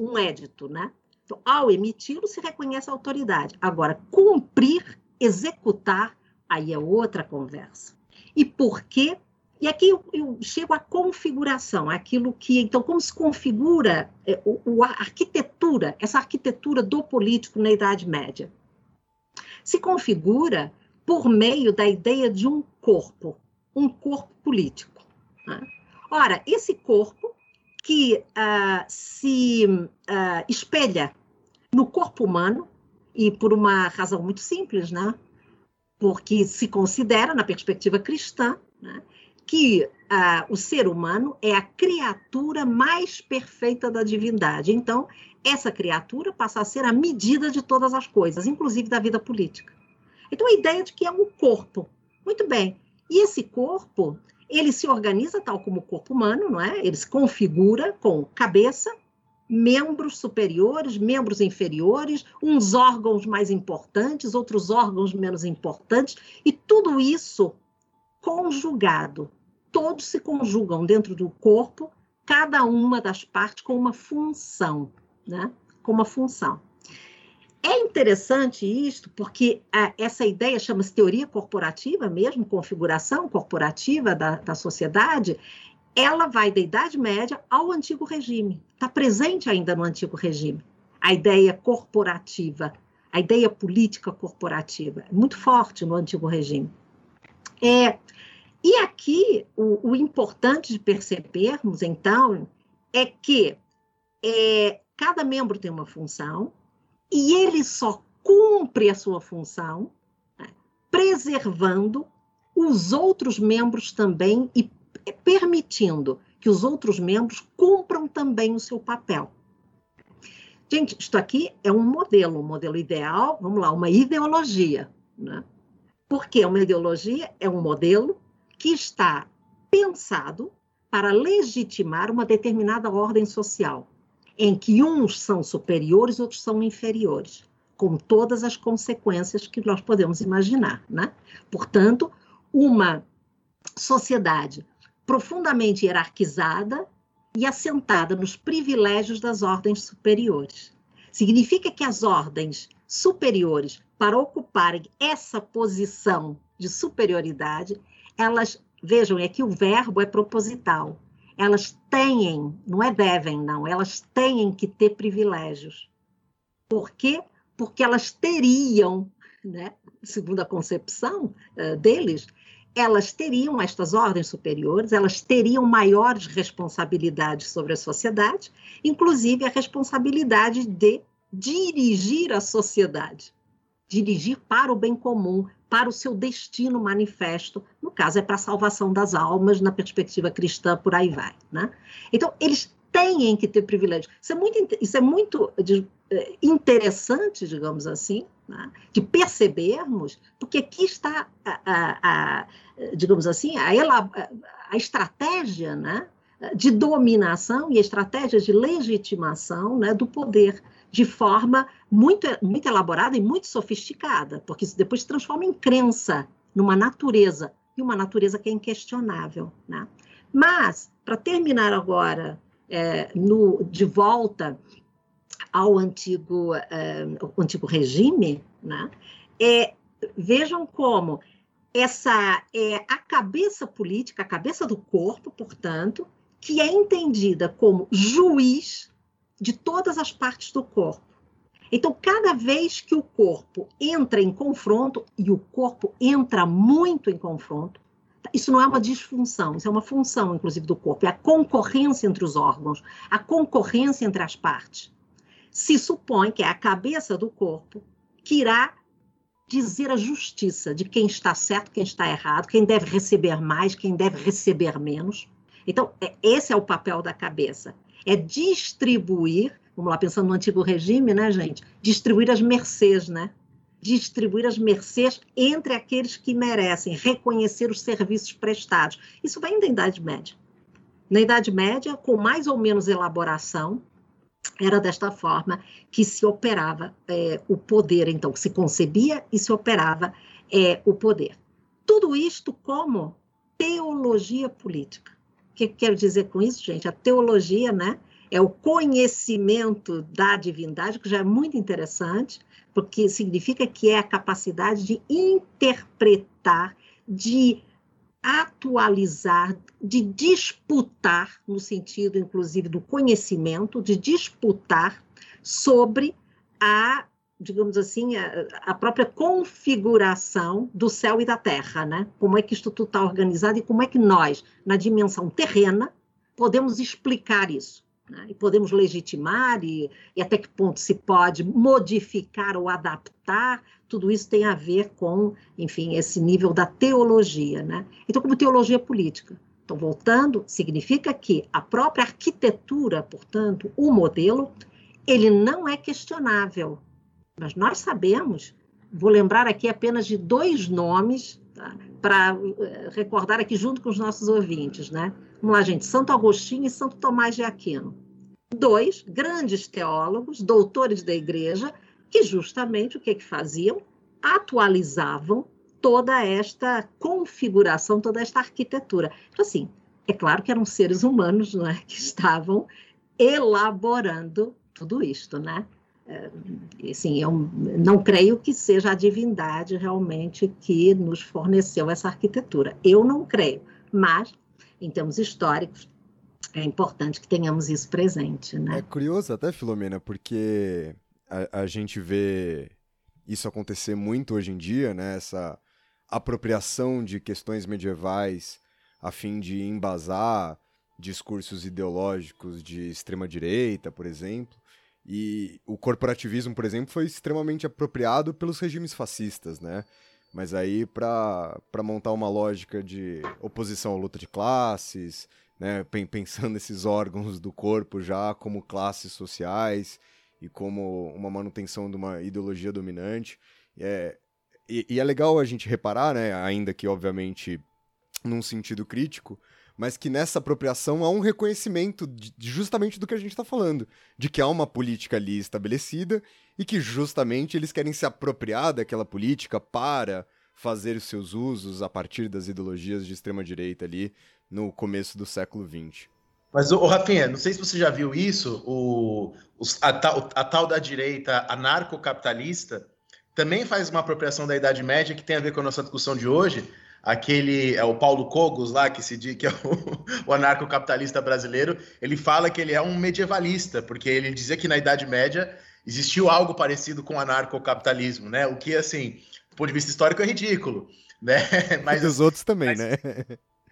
um édito, né? Então, ao emiti-lo, se reconhece a autoridade. Agora, cumprir, executar, aí é outra conversa. E por quê? E aqui eu, eu, chego à configuração, aquilo que, então, como se configura é, o, o, a arquitetura, essa arquitetura do político na Idade Média? Se configura por meio da ideia de um corpo, um corpo político. Né? Ora, esse corpo que uh, se uh, espelha no corpo humano, e por uma razão muito simples, né? porque se considera, na perspectiva cristã, né, que ah, o ser humano é a criatura mais perfeita da divindade. Então, essa criatura passa a ser a medida de todas as coisas, inclusive da vida política. Então, a ideia de que é um corpo. Muito bem. E esse corpo, ele se organiza tal como o corpo humano, não é? Ele se configura com cabeça, membros superiores, membros inferiores, uns órgãos mais importantes, outros órgãos menos importantes, e tudo isso conjugado. Todos se conjugam dentro do corpo, cada uma das partes com uma função, né? Com uma função. É interessante isto, porque a, essa ideia chama-se teoria corporativa mesmo, configuração corporativa da, da sociedade, ela vai da Idade Média ao Antigo Regime. Está presente ainda no Antigo Regime. A ideia corporativa, a ideia política corporativa, é muito forte no Antigo Regime. É, e aqui, o, o importante de percebermos, então, é que é, cada membro tem uma função e ele só cumpre a sua função né, preservando os outros membros também e permitindo que os outros membros cumpram também o seu papel. Gente, isto aqui é um modelo, um modelo ideal, vamos lá, uma ideologia. Né? Porque uma ideologia é um modelo que está pensado para legitimar uma determinada ordem social, em que uns são superiores, outros são inferiores, com todas as consequências que nós podemos imaginar. Né? Portanto, uma sociedade profundamente hierarquizada e assentada nos privilégios das ordens superiores. Significa que as ordens superiores, para ocuparem essa posição de superioridade, elas, vejam, é que o verbo é proposital. Elas têm, não é devem, não, elas têm que ter privilégios. Por quê? Porque elas teriam, né, segundo a concepção uh, deles, elas teriam, estas ordens superiores, elas teriam maiores responsabilidades sobre a sociedade, inclusive a responsabilidade de dirigir a sociedade, dirigir para o bem comum, para o seu destino manifesto, no caso é para a salvação das almas, na perspectiva cristã, por aí vai. Né? Então, eles têm que ter privilégio. Isso é muito, isso é muito eh, interessante, digamos assim, né? de percebermos, porque aqui está, a, a, a digamos assim, a, a estratégia né, de dominação e a estratégia de legitimação né, do poder de forma muito, muito elaborada e muito sofisticada, porque isso depois se transforma em crença, numa natureza, e uma natureza que é inquestionável. Né? Mas, para terminar agora, é, no, de volta ao antigo, uh, antigo regime, né? é, vejam como essa é a cabeça política, a cabeça do corpo, portanto, que é entendida como juiz de todas as partes do corpo. Então, cada vez que o corpo entra em confronto, e o corpo entra muito em confronto, isso não é uma disfunção, isso é uma função, inclusive, do corpo, é a concorrência entre os órgãos, a concorrência entre as partes se supõe que é a cabeça do corpo que irá dizer a justiça de quem está certo, quem está errado, quem deve receber mais, quem deve receber menos. Então, é, esse é o papel da cabeça. É distribuir, vamos lá, pensando no antigo regime, né, gente? Distribuir as mercês, né? Distribuir as mercês entre aqueles que merecem, reconhecer os serviços prestados. Isso vem da Idade Média. Na Idade Média, com mais ou menos elaboração, era desta forma que se operava é, o poder, então, se concebia e se operava é, o poder. Tudo isto como teologia política. O que quero dizer com isso, gente? A teologia, né, é o conhecimento da divindade, que já é muito interessante, porque significa que é a capacidade de interpretar, de atualizar, de disputar, no sentido, inclusive, do conhecimento, de disputar sobre a, digamos assim, a, a própria configuração do céu e da terra, né? Como é que isto tudo está organizado e como é que nós, na dimensão terrena, podemos explicar isso. Né? E podemos legitimar e, e até que ponto se pode modificar ou adaptar tudo isso tem a ver com, enfim, esse nível da teologia, né? Então, como teologia política. Então, voltando, significa que a própria arquitetura, portanto, o modelo, ele não é questionável. Mas nós sabemos, vou lembrar aqui apenas de dois nomes? Para eh, recordar aqui junto com os nossos ouvintes, né? Vamos lá, gente, Santo Agostinho e Santo Tomás de Aquino. Dois grandes teólogos, doutores da igreja, que justamente o que, que faziam? Atualizavam toda esta configuração, toda esta arquitetura. Então, assim, é claro que eram seres humanos não é, que estavam elaborando tudo isto, né? É, assim, eu não creio que seja a divindade realmente que nos forneceu essa arquitetura. Eu não creio, mas, em termos históricos, é importante que tenhamos isso presente, né? É curioso até, Filomena, porque a, a gente vê isso acontecer muito hoje em dia, né? Essa apropriação de questões medievais a fim de embasar discursos ideológicos de extrema direita, por exemplo. E o corporativismo, por exemplo, foi extremamente apropriado pelos regimes fascistas, né? Mas aí para montar uma lógica de oposição à luta de classes, né? pensando nesses órgãos do corpo já como classes sociais e como uma manutenção de uma ideologia dominante. É, e, e, é legal a gente reparar, né, ainda que obviamente num sentido crítico, mas que nessa apropriação há um reconhecimento de, justamente do que a gente está falando, de que há uma política ali estabelecida e que justamente eles querem se apropriar daquela política para fazer os seus usos a partir das ideologias de extrema direita ali no começo do século XX. Mas, ô, Rafinha, não sei se você já viu isso, o, a, tal, a tal da direita anarcocapitalista também faz uma apropriação da Idade Média que tem a ver com a nossa discussão de hoje. Aquele é o Paulo Cogos lá, que se diz que é o, o anarcocapitalista brasileiro, ele fala que ele é um medievalista, porque ele dizia que na Idade Média existiu algo parecido com o anarcocapitalismo, né? O que, assim, do ponto de vista histórico, é ridículo. Né? Mas, os outros também, mas, né?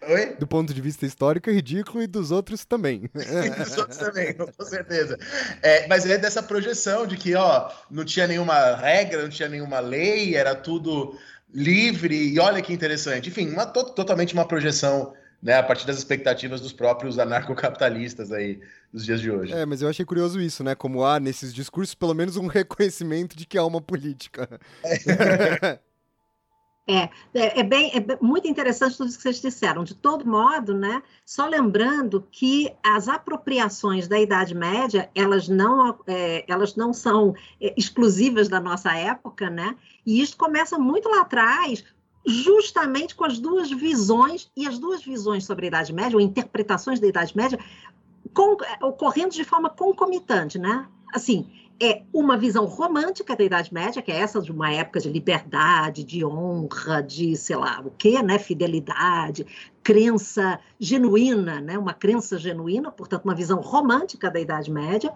Oi? Do ponto de vista histórico é ridículo e dos outros também. e dos outros também, com certeza. É, mas é dessa projeção de que, ó, não tinha nenhuma regra, não tinha nenhuma lei, era tudo livre, e olha que interessante. Enfim, uma, to totalmente uma projeção né, a partir das expectativas dos próprios anarcocapitalistas aí dos dias de hoje. É, mas eu achei curioso isso, né? Como há nesses discursos pelo menos um reconhecimento de que há uma política. É. É, é, é, bem, é muito interessante tudo isso que vocês disseram. De todo modo, né, só lembrando que as apropriações da Idade Média, elas não, é, elas não são é, exclusivas da nossa época, né? E isso começa muito lá atrás, justamente com as duas visões, e as duas visões sobre a Idade Média, ou interpretações da Idade Média, com, ocorrendo de forma concomitante, né? Assim, é uma visão romântica da Idade Média, que é essa de uma época de liberdade, de honra, de sei lá o quê, né? Fidelidade, crença genuína, né? Uma crença genuína, portanto, uma visão romântica da Idade Média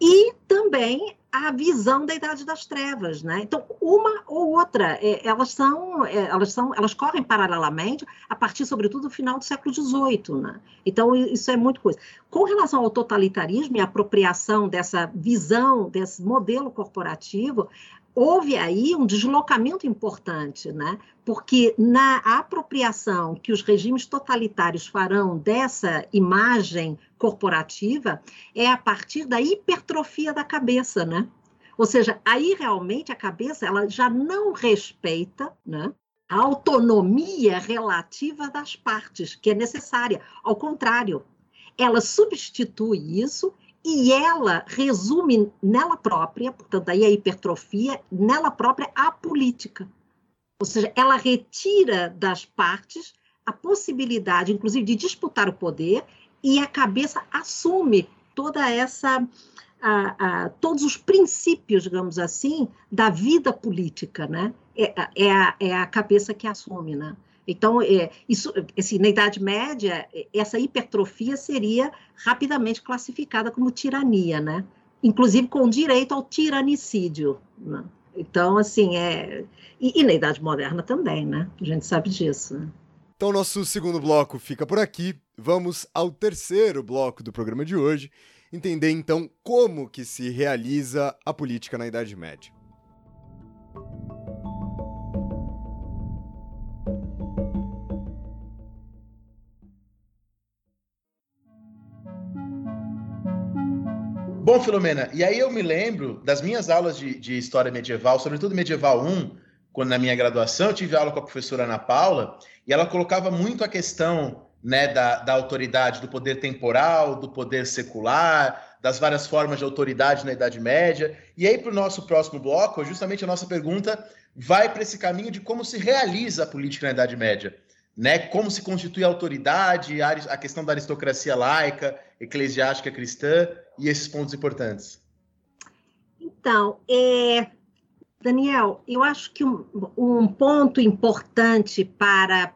e também a visão da idade das trevas, né? Então, uma ou outra, é, elas são, é, elas são, elas correm paralelamente a partir, sobretudo, do final do século XVIII, né? Então, isso é muito coisa. Com relação ao totalitarismo e apropriação dessa visão, desse modelo corporativo, houve aí um deslocamento importante, né? porque na apropriação que os regimes totalitários farão dessa imagem corporativa é a partir da hipertrofia da cabeça, né? Ou seja, aí realmente a cabeça ela já não respeita, né? A autonomia relativa das partes, que é necessária. Ao contrário, ela substitui isso e ela resume nela própria, portanto, aí a hipertrofia, nela própria a política. Ou seja, ela retira das partes a possibilidade, inclusive, de disputar o poder e a cabeça assume toda essa a, a, todos os princípios, digamos assim, da vida política, né? É, é, a, é a cabeça que assume, né? Então, é, isso, assim, na Idade Média, essa hipertrofia seria rapidamente classificada como tirania, né? Inclusive com direito ao tiranicídio. Né? Então, assim, é. E, e, na Idade Moderna também, né? A gente sabe disso. Né? Então, nosso segundo bloco fica por aqui. Vamos ao terceiro bloco do programa de hoje. Entender, então, como que se realiza a política na Idade Média. Bom, Filomena, e aí eu me lembro das minhas aulas de, de História Medieval, sobretudo Medieval 1, quando na minha graduação eu tive aula com a professora Ana Paula, e ela colocava muito a questão né, da, da autoridade, do poder temporal, do poder secular, das várias formas de autoridade na Idade Média. E aí, para o nosso próximo bloco, justamente a nossa pergunta vai para esse caminho de como se realiza a política na Idade Média né? Como se constitui a autoridade, a questão da aristocracia laica, eclesiástica cristã e esses pontos importantes. Então, é, Daniel, eu acho que um, um, ponto importante para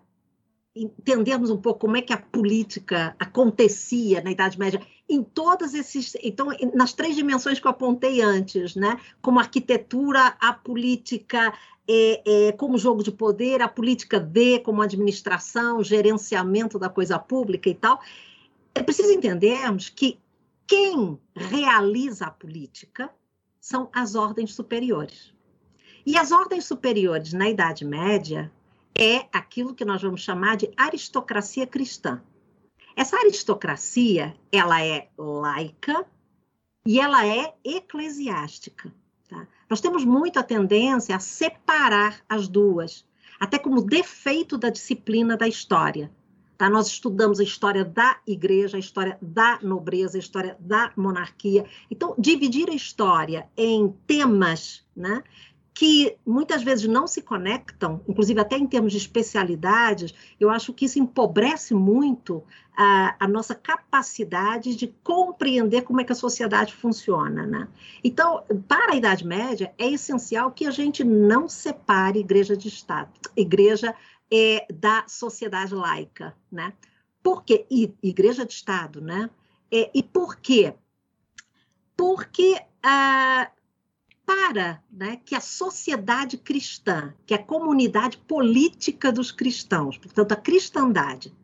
entendermos um pouco como é que a política acontecia na Idade Média em todas esses, então nas três dimensões que eu apontei antes, né, como a arquitetura, a política é, é, como jogo de poder, a política D como administração, gerenciamento da coisa pública e tal. É preciso entendermos que quem realiza a política são as ordens superiores. E as ordens superiores na Idade Média é aquilo que nós vamos chamar de aristocracia cristã. Essa aristocracia, ela é laica, e ela é eclesiástica. Tá? Nós temos muito a tendência a separar as duas, até como defeito da disciplina da história. Tá? Nós estudamos a história da igreja, a história da nobreza, a história da monarquia. Então, dividir a história em temas né, que muitas vezes não se conectam, inclusive até em termos de especialidades, eu acho que isso empobrece muito a, a, nossa capacidade de compreender como é que a sociedade funciona. Né? Então, para a Idade Média, é essencial que a gente não separe igreja de Estado, igreja é, da sociedade laica. Né? Por quê? E, igreja de Estado, né? É, e por quê? Porque ah, para né, que a sociedade cristã, que a comunidade política dos cristãos, portanto, a cristandade,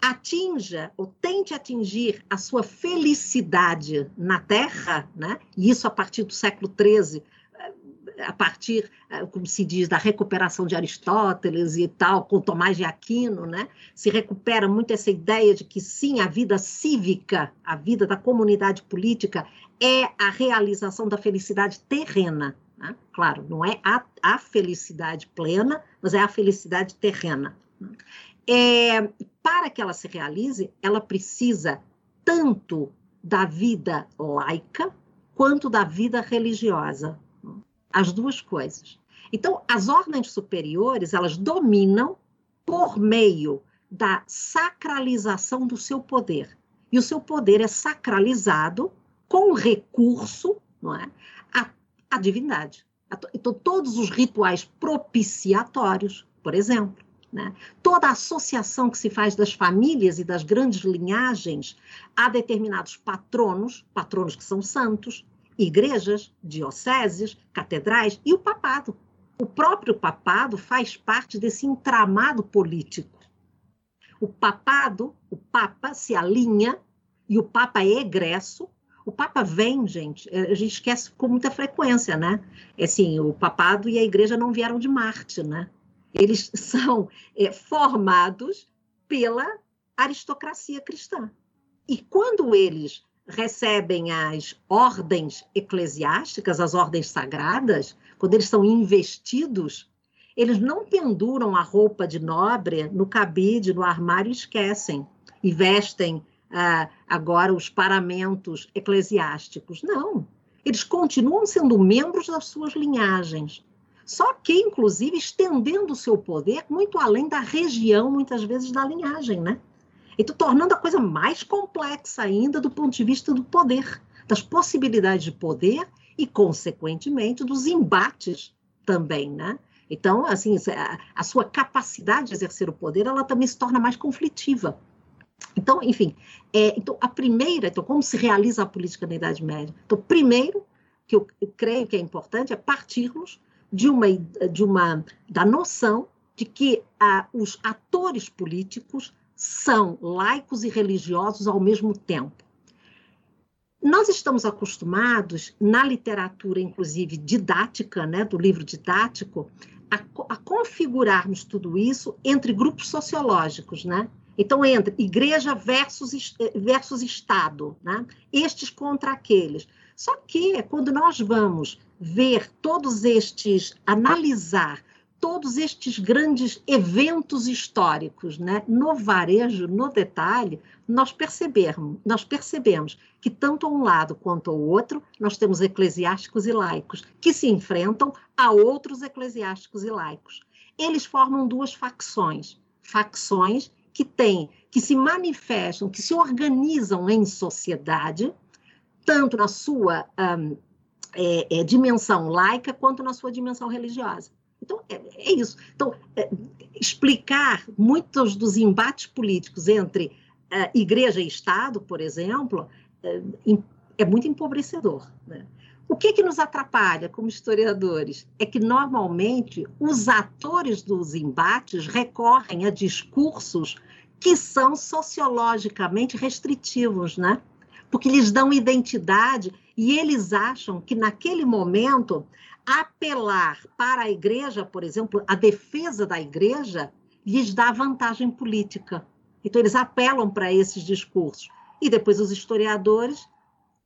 atinja ou tente atingir a sua felicidade na Terra, né, e isso a partir do século XIII, eh, a partir, eh, como se diz, da recuperação de Aristóteles e tal, com Tomás de Aquino, né, se recupera muito essa ideia de que sim, a vida cívica, a vida da comunidade política é a realização da felicidade terrena. Né? Claro, não é a, a, felicidade plena, mas é a felicidade terrena. É, para que ela se realize, ela precisa tanto da vida laica quanto da vida religiosa. As duas coisas. Então, as ordens superiores, elas dominam por meio da sacralização do seu poder. E o seu poder é sacralizado com recurso não é, à, à divindade. Então, todos os rituais propiciatórios, por exemplo, né? toda a associação que se faz das famílias e das grandes linhagens a determinados patronos, patronos que são santos, igrejas, dioceses, catedrais e o papado. O próprio papado faz parte desse entramado político. O papado, o papa se alinha e o papa é egresso o Papa vem, gente, é, a gente esquece com muita frequência, né? É assim, o papado e a igreja não vieram de Marte, né? Eles são é, formados pela aristocracia cristã. E quando eles recebem as ordens eclesiásticas, as ordens sagradas, quando eles são investidos, eles não penduram a roupa de nobre no cabide, no armário e esquecem. E vestem ah, agora os paramentos eclesiásticos. Não. Eles continuam sendo membros das suas linhagens. Só que, inclusive, estendendo o seu poder muito além da região, muitas vezes, da linhagem, né? Então, tornando a coisa mais complexa ainda do ponto de vista do poder, das possibilidades de poder e, consequentemente, dos embates também, né? Então, assim, a, a sua capacidade de exercer o poder, ela também se torna mais conflitiva. Então, enfim, é, então, a primeira, então, como se realiza a política na Idade Média? Então, primeiro, que eu creio que é importante, é partirmos de uma, de uma da noção de que ah, os atores políticos são laicos e religiosos ao mesmo tempo. Nós estamos acostumados, na literatura, inclusive didática, né, do livro didático, a, a configurarmos tudo isso entre grupos sociológicos, né? Então, entra igreja versus, eh, versus Estado, né? estes contra aqueles. Só que, quando nós vamos ver todos estes, analisar todos estes grandes eventos históricos, né, no varejo, no detalhe, nós percebemos, nós percebemos que tanto um lado quanto ao outro, nós temos eclesiásticos e laicos que se enfrentam a outros eclesiásticos e laicos. Eles formam duas facções, facções que têm, que se manifestam, que se organizam em sociedade, tanto na sua um, é, é, dimensão laica quanto na sua dimensão religiosa. Então, é, é isso. Então, é, explicar muitos dos embates políticos entre é, igreja e Estado, por exemplo, é, é muito empobrecedor. Né? O que, que nos atrapalha como historiadores é que, normalmente, os atores dos embates recorrem a discursos que são sociologicamente restritivos, né? Porque lhes dão identidade e eles acham que, naquele momento, apelar para a igreja, por exemplo, a defesa da igreja, lhes dá vantagem política. Então, eles apelam para esses discursos. E depois os historiadores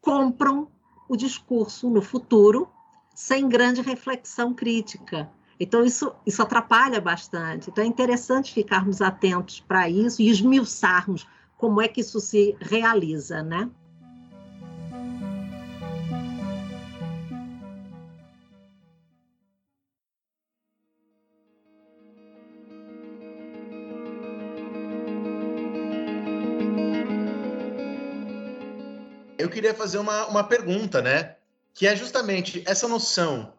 compram o discurso no futuro sem grande reflexão crítica. Então, isso, isso atrapalha bastante. Então, é interessante ficarmos atentos para isso e esmiuçarmos como é que isso se realiza, né? Eu queria fazer uma, uma pergunta, né? Que é justamente essa noção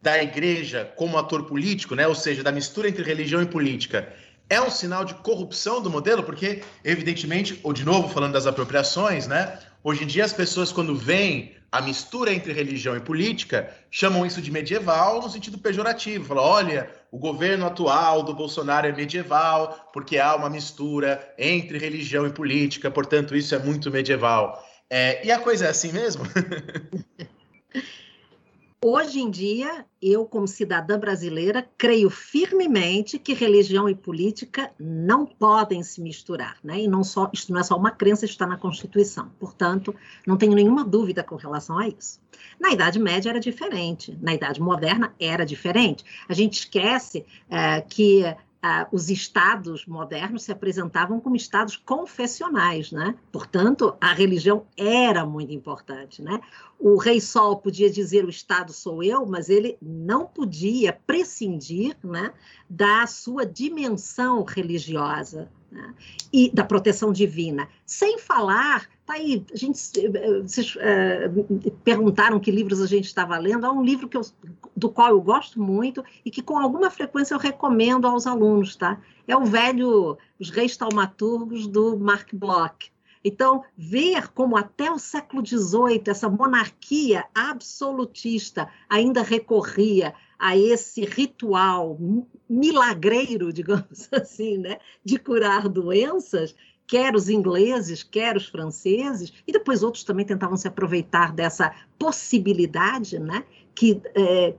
da igreja como ator político, né? Ou seja, da mistura entre religião e política, é um sinal de corrupção do modelo, porque, evidentemente, ou de novo falando das apropriações, né? Hoje em dia as pessoas, quando veem a mistura entre religião e política, chamam isso de medieval no sentido pejorativo. Falam, olha, o governo atual do Bolsonaro é medieval, porque há uma mistura entre religião e política, portanto, isso é muito medieval. É, e a coisa é assim mesmo? Hoje em dia, eu, como cidadã brasileira, creio firmemente que religião e política não podem se misturar, né? E não só, isto não é só uma crença, está na Constituição. Portanto, não tenho nenhuma dúvida com relação a isso. Na Idade Média era diferente, na Idade Moderna era diferente. A gente esquece é, que ah, os estados modernos se apresentavam como estados confessionais, né? Portanto, a religião era muito importante, né? O rei Sol podia dizer o estado sou eu, mas ele não podia prescindir, né, da sua dimensão religiosa né? e da proteção divina, sem falar Tá aí, a gente, vocês é, perguntaram que livros a gente estava lendo. Há um livro que eu, do qual eu gosto muito e que com alguma frequência eu recomendo aos alunos, tá? É o velho Os Reis Taumaturgos do Mark Bloch. Então, ver como até o século XVIII essa monarquia absolutista ainda recorria a esse ritual milagreiro, digamos assim, né, de curar doenças, quer os ingleses, quer os franceses, e depois outros também tentavam se aproveitar dessa possibilidade, né, que é,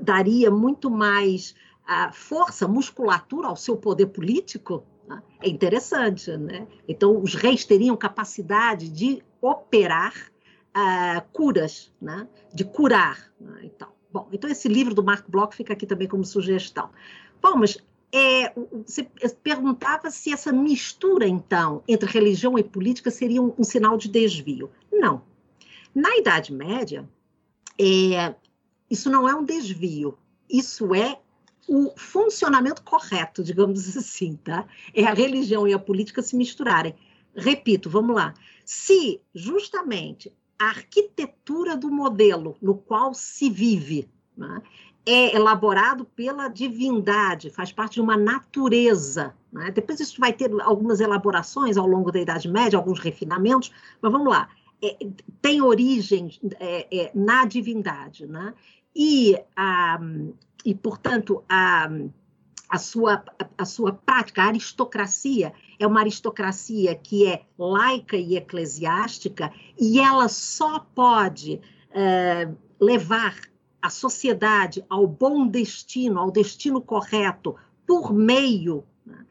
daria muito mais força, musculatura ao seu poder político. Né? É interessante, né? Então, os reis teriam capacidade de operar uh, curas, né? de curar né? e tal. Bom, então esse livro do Mark Bloch fica aqui também como sugestão. Bom, mas é, você perguntava se essa mistura, então, entre religião e política seria um, um sinal de desvio. Não. Na Idade Média, é, isso não é um desvio, isso é o funcionamento correto, digamos assim, tá? É a religião e a política se misturarem. Repito, vamos lá. Se justamente a arquitetura do modelo no qual se vive né, é elaborado pela divindade, faz parte de uma natureza. Né? Depois isso vai ter algumas elaborações ao longo da Idade Média, alguns refinamentos, mas vamos lá. É, tem origem é, é, na divindade, né? E, a, e portanto, a, a, sua, a sua prática, a aristocracia, é uma aristocracia que é laica e eclesiástica, e ela só pode é, levar a sociedade ao bom destino, ao destino correto, por meio né,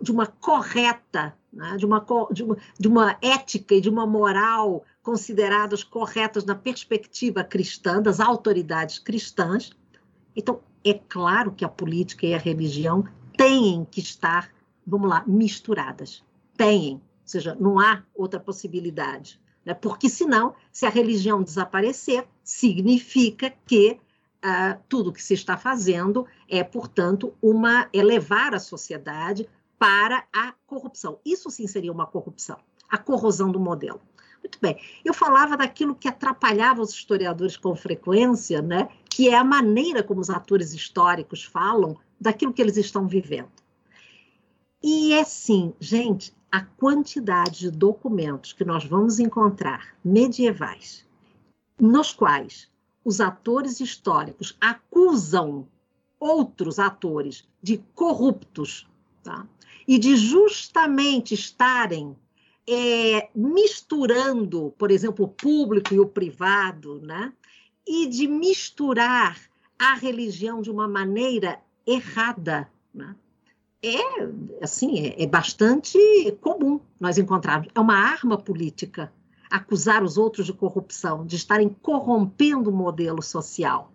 de uma correta, né, de, uma, de, uma, de uma ética e de uma moral consideradas corretas na perspectiva cristã, das autoridades cristãs. Então, é claro que a política e a religião têm que estar, vamos lá, misturadas. Têm. Ou seja, não há outra possibilidade. Né? Porque, senão, se a religião desaparecer, significa que uh, tudo que se está fazendo é, portanto, uma elevar a sociedade para a corrupção. Isso sim seria uma corrupção, a corrosão do modelo. Muito bem. Eu falava daquilo que atrapalhava os historiadores com frequência, né? que é a maneira como os atores históricos falam daquilo que eles estão vivendo. E é sim, gente, a quantidade de documentos que nós vamos encontrar medievais, nos quais os atores históricos acusam outros atores de corruptos, tá? e de justamente estarem é, misturando, por exemplo, o público e o privado, né? e de misturar a religião de uma maneira errada. Né? É, assim, é, é bastante comum nós encontrarmos. É uma arma política. acusar os outros de corrupção, de estarem corrompendo o modelo social.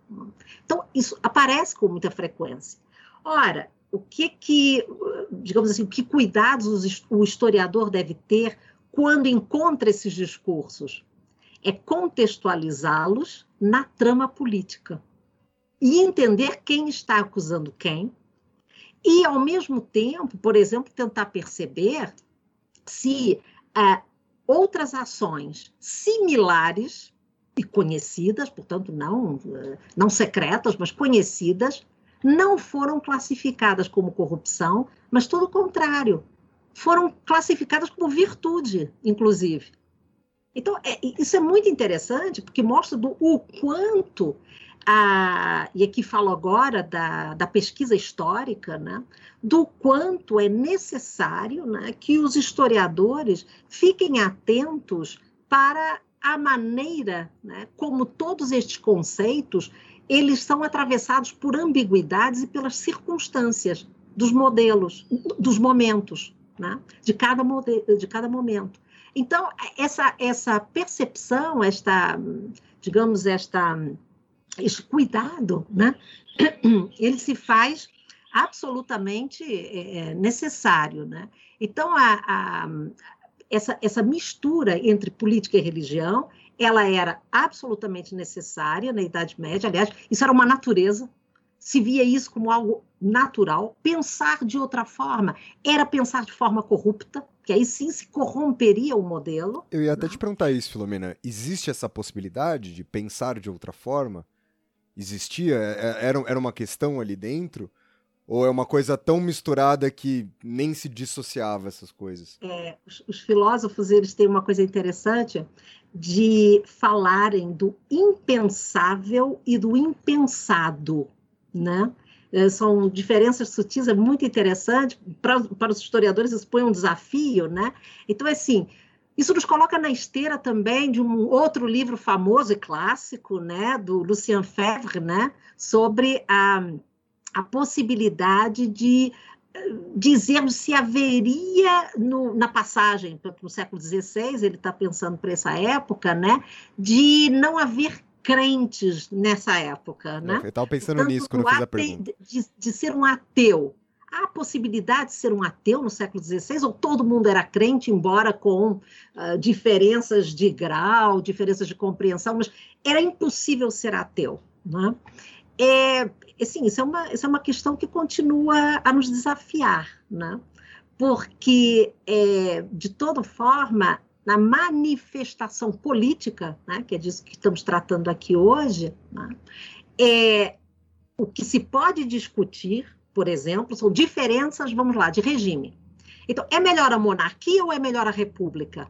Então, isso aparece com muita frequência. Ora, o que que, digamos assim, que cuidados o historiador deve ter quando encontra esses discursos? É contextualizá-los na trama política e entender quem está acusando quem, e, ao mesmo tempo, por exemplo, tentar perceber se é, outras ações similares e conhecidas, portanto, não, não secretas, mas conhecidas, não foram classificadas como corrupção, mas todo o contrário, foram classificadas como virtude, inclusive. Então, é, isso é muito interessante, porque mostra do, o quanto a, e aqui falo agora da, da pesquisa histórica, né, do quanto é necessário né, que os historiadores fiquem atentos para a maneira né, como todos estes conceitos eles são atravessados por ambiguidades e pelas circunstâncias dos modelos, dos momentos, né, de, cada de cada momento. Então, essa, essa percepção, esta, digamos, esta esse cuidado, né? ele se faz absolutamente é, é, necessário. Né? Então, a, a, essa, essa mistura entre política e religião, ela era absolutamente necessária na Idade Média. Aliás, isso era uma natureza, se via isso como algo natural. Pensar de outra forma era pensar de forma corrupta, que aí sim se corromperia o modelo. Eu ia até te perguntar isso, Filomena. Existe essa possibilidade de pensar de outra forma? existia? É, é, era, era uma questão ali dentro? Ou é uma coisa tão misturada que nem se dissociava essas coisas? É, os, os, filósofos eles têm uma coisa interessante de falarem do impensável e do impensado, né? É, são diferenças sutis, é muito interessante. Para, para os historiadores, isso põe um desafio, né? Então, assim, isso nos coloca na esteira também de um outro livro famoso e clássico, né, do Lucien Febvre, né, sobre a, a possibilidade de dizermos se haveria no, na passagem no século XVI, ele está pensando para essa época, né, de não haver crentes nessa época, né? Eu estava pensando Portanto, nisso quando eu fiz a pergunta. De, de ser um ateu, há a possibilidade de ser um ateu no século XVI, ou todo mundo era crente, embora com uh, diferenças de grau, diferenças de compreensão, mas era impossível ser ateu. Né? É, assim, isso, é uma, isso é uma questão que continua a nos desafiar, né? porque, é, de toda forma, na manifestação política, né, que é disso que estamos tratando aqui hoje, né, é, o que se pode discutir por exemplo, são diferenças, vamos lá, de regime. Então, é melhor a monarquia ou é melhor a república?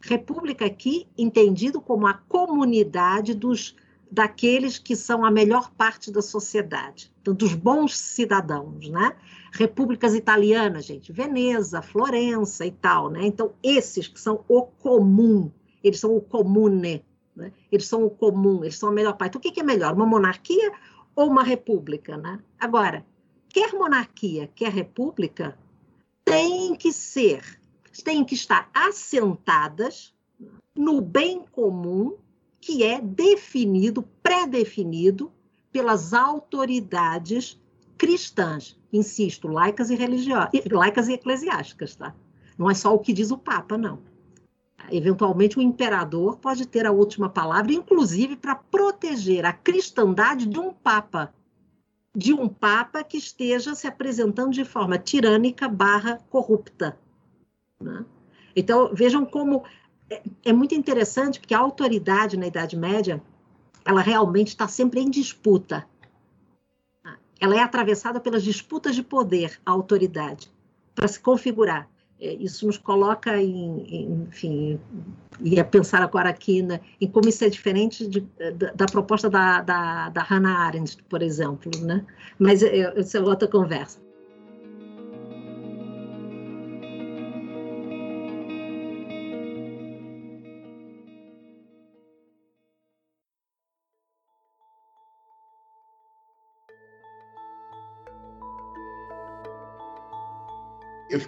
República aqui entendido como a comunidade dos daqueles que são a melhor parte da sociedade, dos bons cidadãos, né? Repúblicas italianas, gente, Veneza, Florença e tal, né? Então, esses que são o comum, eles são o comune, né? Eles são o comum, eles são a melhor parte. Então, o que é melhor, uma monarquia ou uma república, né? Agora, quer monarquia, quer república, têm que ser, têm que estar assentadas no bem comum que é definido, pré-definido pelas autoridades cristãs, insisto, laicas e religiosas, laicas e eclesiásticas, tá? Não é só o que diz o Papa, não. Eventualmente, o imperador pode ter a última palavra, inclusive para proteger a cristandade de um Papa de um Papa que esteja se apresentando de forma tirânica barra corrupta. Né? Então, vejam como é, é, muito interessante, porque a autoridade na Idade Média, ela realmente está sempre em disputa. Ela é atravessada pelas disputas de poder, a autoridade, para se configurar. É, isso nos coloca em, enfim, ia pensar agora aqui né, em como isso é diferente de, da, da, proposta da, da, da, Hannah Arendt, por exemplo, né? Mas isso é outra conversa.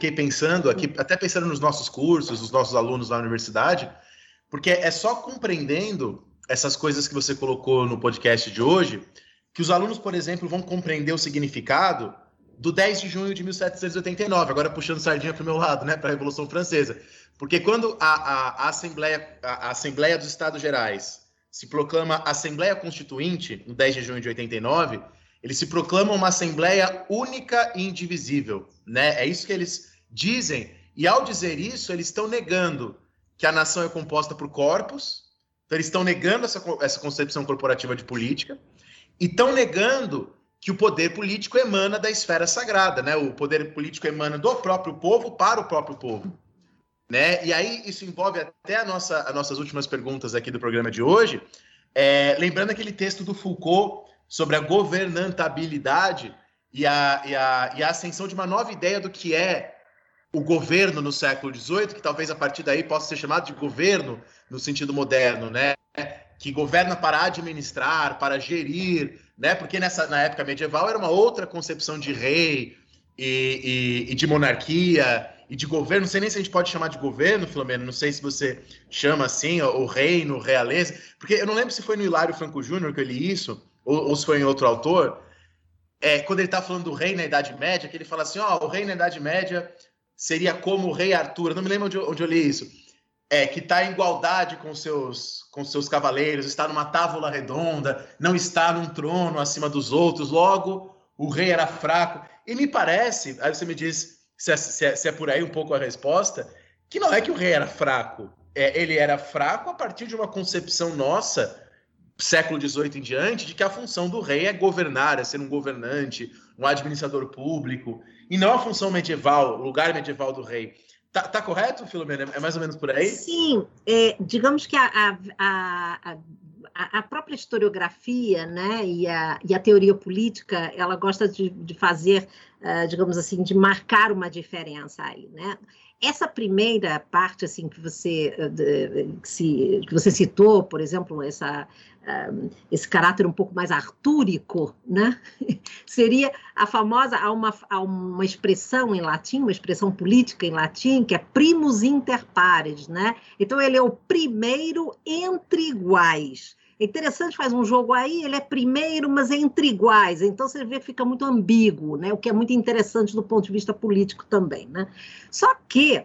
Fiquei pensando aqui, até pensando nos nossos cursos, nos nossos alunos na universidade, Porque é só compreendendo essas coisas que você colocou no podcast de hoje que os alunos, por exemplo, vão compreender o significado do 10 de junho de 1789, agora puxando sardinha para o meu lado, né, para a Revolução Francesa. Porque quando a, a, a Assembleia, a, a Assembleia dos Estados Gerais se proclama Assembleia Constituinte, no 10 de junho de 89, eles se proclamam uma Assembleia única e indivisível. Né? É isso que eles dizem. E ao dizer isso, eles estão negando que a nação é composta por corpos, então eles estão negando essa, essa concepção corporativa de política, e estão negando que o poder político emana da esfera sagrada, né? O poder político emana do próprio povo para o próprio povo. Né? E aí isso envolve até a nossa, as nossas últimas perguntas aqui do programa de hoje. É, lembrando aquele texto do Foucault sobre a governantabilidade e a, e, a, e a ascensão de uma nova ideia do que é o governo no século XVIII, que talvez a partir daí possa ser chamado de governo no sentido moderno, né? Que governa para administrar, para gerir, né? Porque nessa, na época medieval era uma outra concepção de rei e, e, e de monarquia e de governo, não sei nem se a gente pode chamar de governo, Filomeno, não sei se você chama assim, o, reino, realeza, porque eu não lembro se foi no Hilário Franco Júnior que eu li isso, ou, ou se foi em outro autor, é, quando ele está falando do rei na Idade Média, que ele fala assim, ó, oh, o rei na Idade Média seria como o rei Arthur, não me lembro onde, onde eu li isso, é, que está em igualdade com seus, com seus cavaleiros, está numa tábua redonda, não está num trono acima dos outros, logo o rei era fraco. E me parece, aí você me diz se é, se, é, se é, por aí um pouco a resposta, que não é que o rei era fraco. É, ele era fraco a partir de uma concepção nossa, século XVIII em diante, de que a função do rei é governar, é ser um governante, um administrador público, e não a função medieval, o lugar medieval do rei. Tá, tá correto, Filomena? É mais ou menos por aí? Sim, é, digamos que a, a, a, a, própria historiografia né, e, a, e a teoria política, ela gosta de, de fazer uh, digamos assim, de marcar uma diferença aí, né? Essa primeira parte, assim, que você, de, que, você citou, por exemplo, essa, ah, esse caráter um pouco mais artúrico, né? Seria a famosa, há uma, há uma expressão em latim, uma expressão política em latim, que é primus inter pares, né? Então, ele é o primeiro entre iguais. É interessante, faz um jogo aí, ele é primeiro, mas é entre iguais. Então você vê que fica muito ambíguo, né? O que é muito interessante do ponto de vista político também, né? Só que,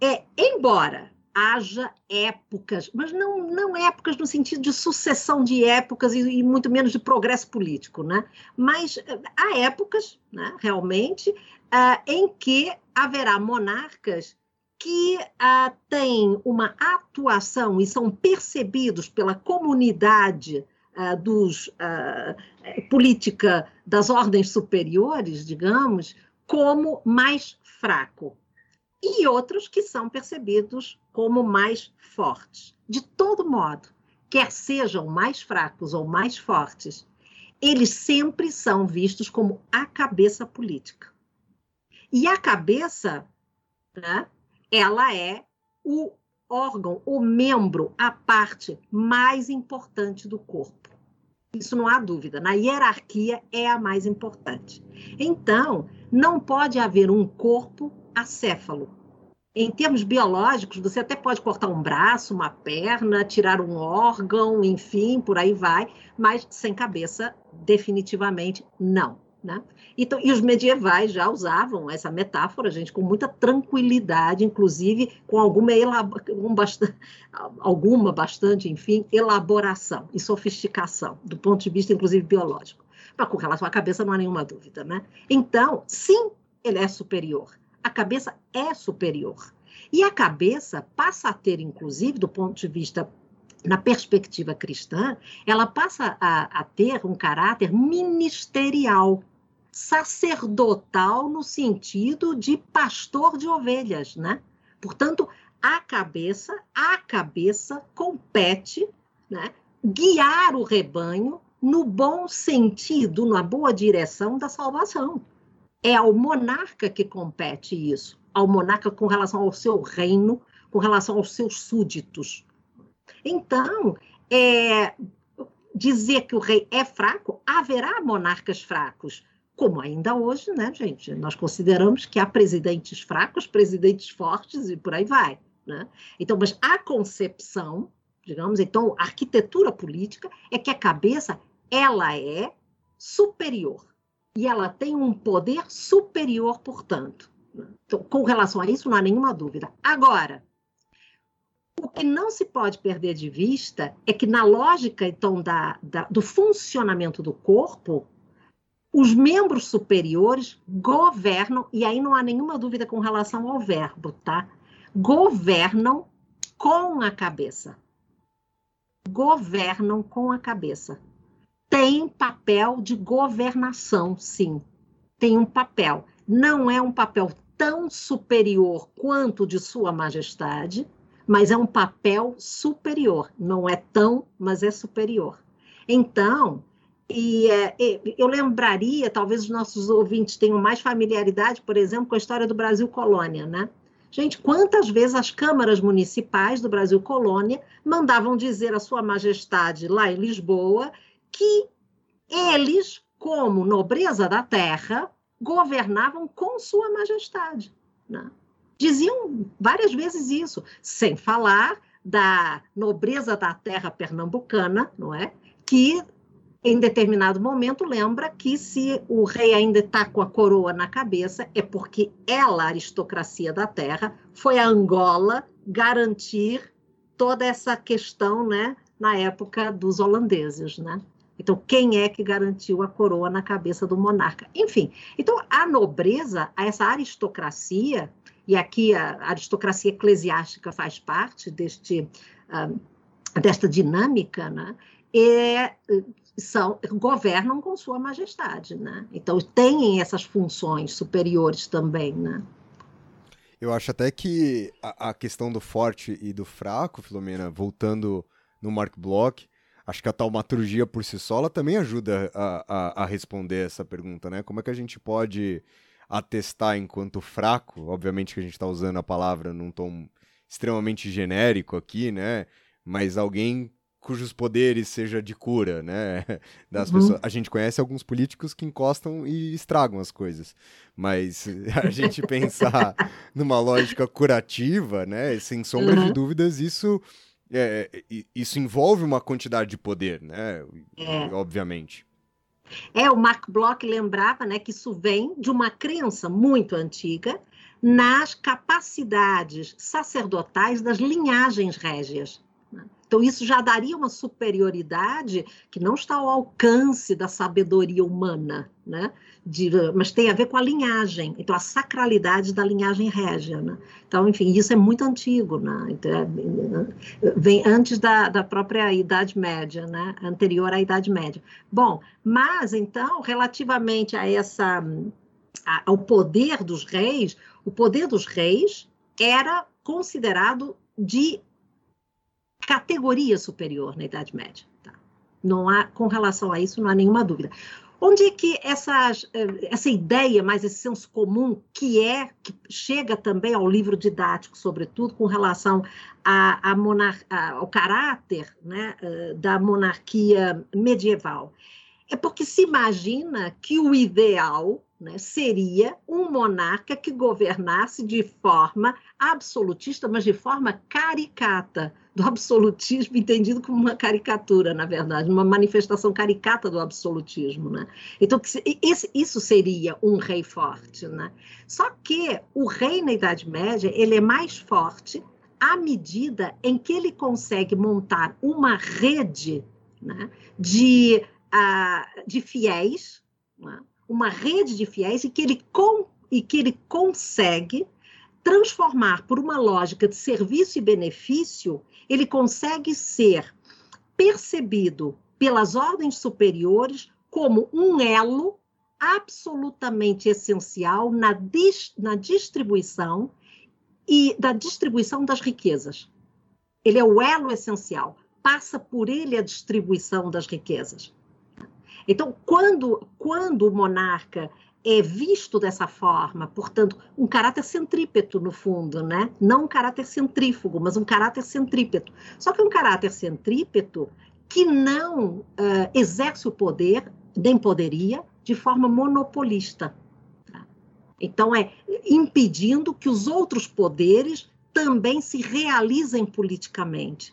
é, embora haja épocas, mas não, não épocas no sentido de sucessão de épocas e, e muito menos de progresso político, né? Mas eh, há épocas, né, realmente, uh, em que haverá monarcas que ah, têm uma atuação e são percebidos pela comunidade ah, dos ah, política das ordens superiores, digamos, como mais fraco, e outros que são percebidos como mais fortes. De todo modo, quer sejam mais fracos ou mais fortes, eles sempre são vistos como a cabeça política. E a cabeça, né, ela é o órgão, o membro, a parte mais importante do corpo. Isso não há dúvida. Na hierarquia é a mais importante. Então, não pode haver um corpo acéfalo. Em termos biológicos, você até pode cortar um braço, uma perna, tirar um órgão, enfim, por aí vai, mas sem cabeça, definitivamente não. Né? Então, e os medievais já usavam essa metáfora, gente, com muita tranquilidade, inclusive com alguma, um alguma bastante, enfim, elaboração e sofisticação, do ponto de vista, inclusive, biológico. Mas com relação à cabeça, não há nenhuma dúvida. Né? Então, sim, ele é superior. A cabeça é superior. E a cabeça passa a ter, inclusive, do ponto de vista na perspectiva cristã, ela passa a, a, ter um caráter ministerial sacerdotal no sentido de pastor de ovelhas, né? Portanto, a cabeça, a cabeça compete, né, guiar o rebanho no bom sentido, na boa direção da salvação. É ao monarca que compete isso, ao monarca com relação ao seu reino, com relação aos seus súditos. Então, é, dizer que o rei é fraco, haverá monarcas fracos, como ainda hoje, né, gente? Nós consideramos que há presidentes fracos, presidentes fortes e por aí vai, Né? Então, mas a concepção, digamos, então, a arquitetura política é que a cabeça ela é superior e ela tem um poder superior, portanto. Então, com relação a isso, não há nenhuma dúvida. Agora, o que não se pode perder de vista é que, na lógica, então, da, da, do funcionamento do corpo, os membros superiores governam, e aí não há nenhuma dúvida com relação ao verbo, tá? Governam com a cabeça. Governam com a cabeça. Tem papel de governação, sim. Tem um papel. Não é um papel tão superior quanto de Sua Majestade, mas é um papel superior. Não é tão, mas é superior. Então, e é, eu lembraria, talvez os nossos ouvintes tenham mais familiaridade, por exemplo, com a história do Brasil Colônia, né? Gente, quantas vezes as câmaras municipais do Brasil Colônia mandavam dizer à Sua Majestade lá em Lisboa que eles, como nobreza da terra, governavam com Sua Majestade. Né? diziam várias vezes isso, sem falar da nobreza da terra pernambucana, não é? Que em determinado momento lembra que se o rei ainda está com a coroa na cabeça é porque ela, a aristocracia da terra, foi a Angola garantir toda essa questão, né, na época dos holandeses, né? Então, quem é que garantiu a coroa na cabeça do monarca? Enfim, então a nobreza, essa aristocracia, e aqui a aristocracia eclesiástica faz parte deste, uh, desta dinâmica, né? E, são, governam com sua majestade, né? Então, têm essas funções superiores também, né? Eu acho até que a, a questão do forte e do fraco, Filomena, voltando no Mark Bloch, acho que a taumaturgia por si só também ajuda a, a, a, responder essa pergunta, né? Como é que a gente pode atestar enquanto fraco, obviamente que a gente está usando a palavra num tom extremamente genérico aqui, né? Mas alguém cujos poderes seja de cura, né? Das uhum. pessoas. A gente conhece alguns políticos que encostam e estragam as coisas, mas a gente pensar numa lógica curativa, né? Sem sombra uhum. de dúvidas, isso é, isso envolve uma quantidade de poder, né? É. Obviamente. É, o Mark Bloch lembrava né, que isso vem de uma crença muito antiga nas capacidades sacerdotais das linhagens régias. Né? Então, isso já daria uma superioridade que não está ao alcance da sabedoria humana, né? De, mas tem a ver com a linhagem, então a sacralidade da linhagem régia. Né? Então, enfim, isso é muito antigo, né? então, é, vem antes da, da própria Idade Média, né? anterior à Idade Média. Bom, mas então, relativamente a essa, a, ao poder dos reis, o poder dos reis era considerado de categoria superior na Idade Média. Tá? Não há, com relação a isso, não há nenhuma dúvida. Onde é que essas, eh, essa ideia, mais esse senso comum, que é, que chega também ao livro didático, sobretudo com relação a, a monar, a, ao caráter né, eh, da monarquia medieval? É porque se imagina que o ideal né, seria um monarca que governasse de forma absolutista, mas de forma caricata, do absolutismo entendido como uma caricatura, na verdade, uma manifestação caricata do absolutismo. Né? Então, esse, isso seria um rei forte. Né? Só que o rei na Idade Média ele é mais forte à medida em que ele consegue montar uma rede né, de, uh, de fiéis, né? Uma rede de fiéis e que ele, com, e que ele consegue transformar por uma lógica de serviço e benefício, ele consegue ser percebido pelas ordens superiores como um elo absolutamente essencial na, dis, na distribuição e da distribuição das riquezas. Ele é o elo essencial, passa por ele a distribuição das riquezas. Então, quando, quando o monarca é visto dessa forma, portanto, um caráter centrípeto, no fundo, né? não um caráter centrífugo, mas um caráter centrípeto. Só que um caráter centrípeto que não uh, exerce o poder, nem poderia, de forma monopolista. Tá? Então, é impedindo que os outros poderes também se realizem politicamente.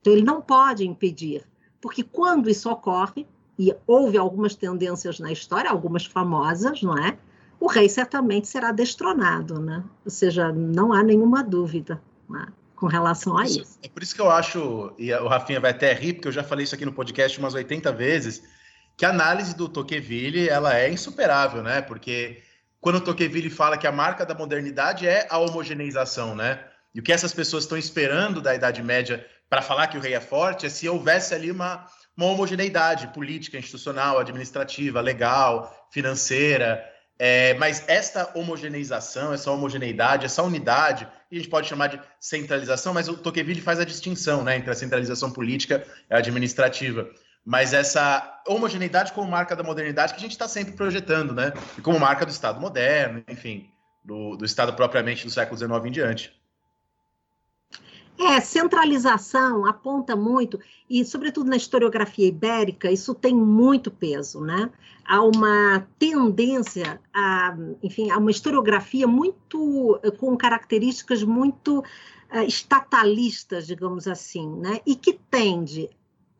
Então, ele não pode impedir, porque quando isso ocorre, e houve algumas tendências na história, algumas famosas, não é? O rei certamente será destronado, né? Ou seja, não há nenhuma dúvida né? com relação a isso, isso. É por isso que eu acho, e o Rafinha vai até rir, porque eu já falei isso aqui no podcast umas 80 vezes, que a análise do Tocqueville ela é insuperável, né? Porque quando o Tocqueville fala que a marca da modernidade é a homogeneização, né? E o que essas pessoas estão esperando da Idade Média para falar que o rei é forte é se houvesse ali uma, uma homogeneidade política, institucional, administrativa, legal, financeira. É, mas esta homogeneização, essa homogeneidade, essa unidade, a gente pode chamar de centralização, mas o Tocqueville faz a distinção né, entre a centralização política e administrativa mas essa homogeneidade como marca da modernidade que a gente está sempre projetando, né? E como marca do Estado moderno, enfim, do, do Estado propriamente do século XIX em diante. É, centralização aponta muito, e sobretudo na historiografia ibérica, isso tem muito peso, né? Há uma tendência a, enfim, a uma historiografia muito, com características muito uh, estatalistas, digamos assim, né? E que tende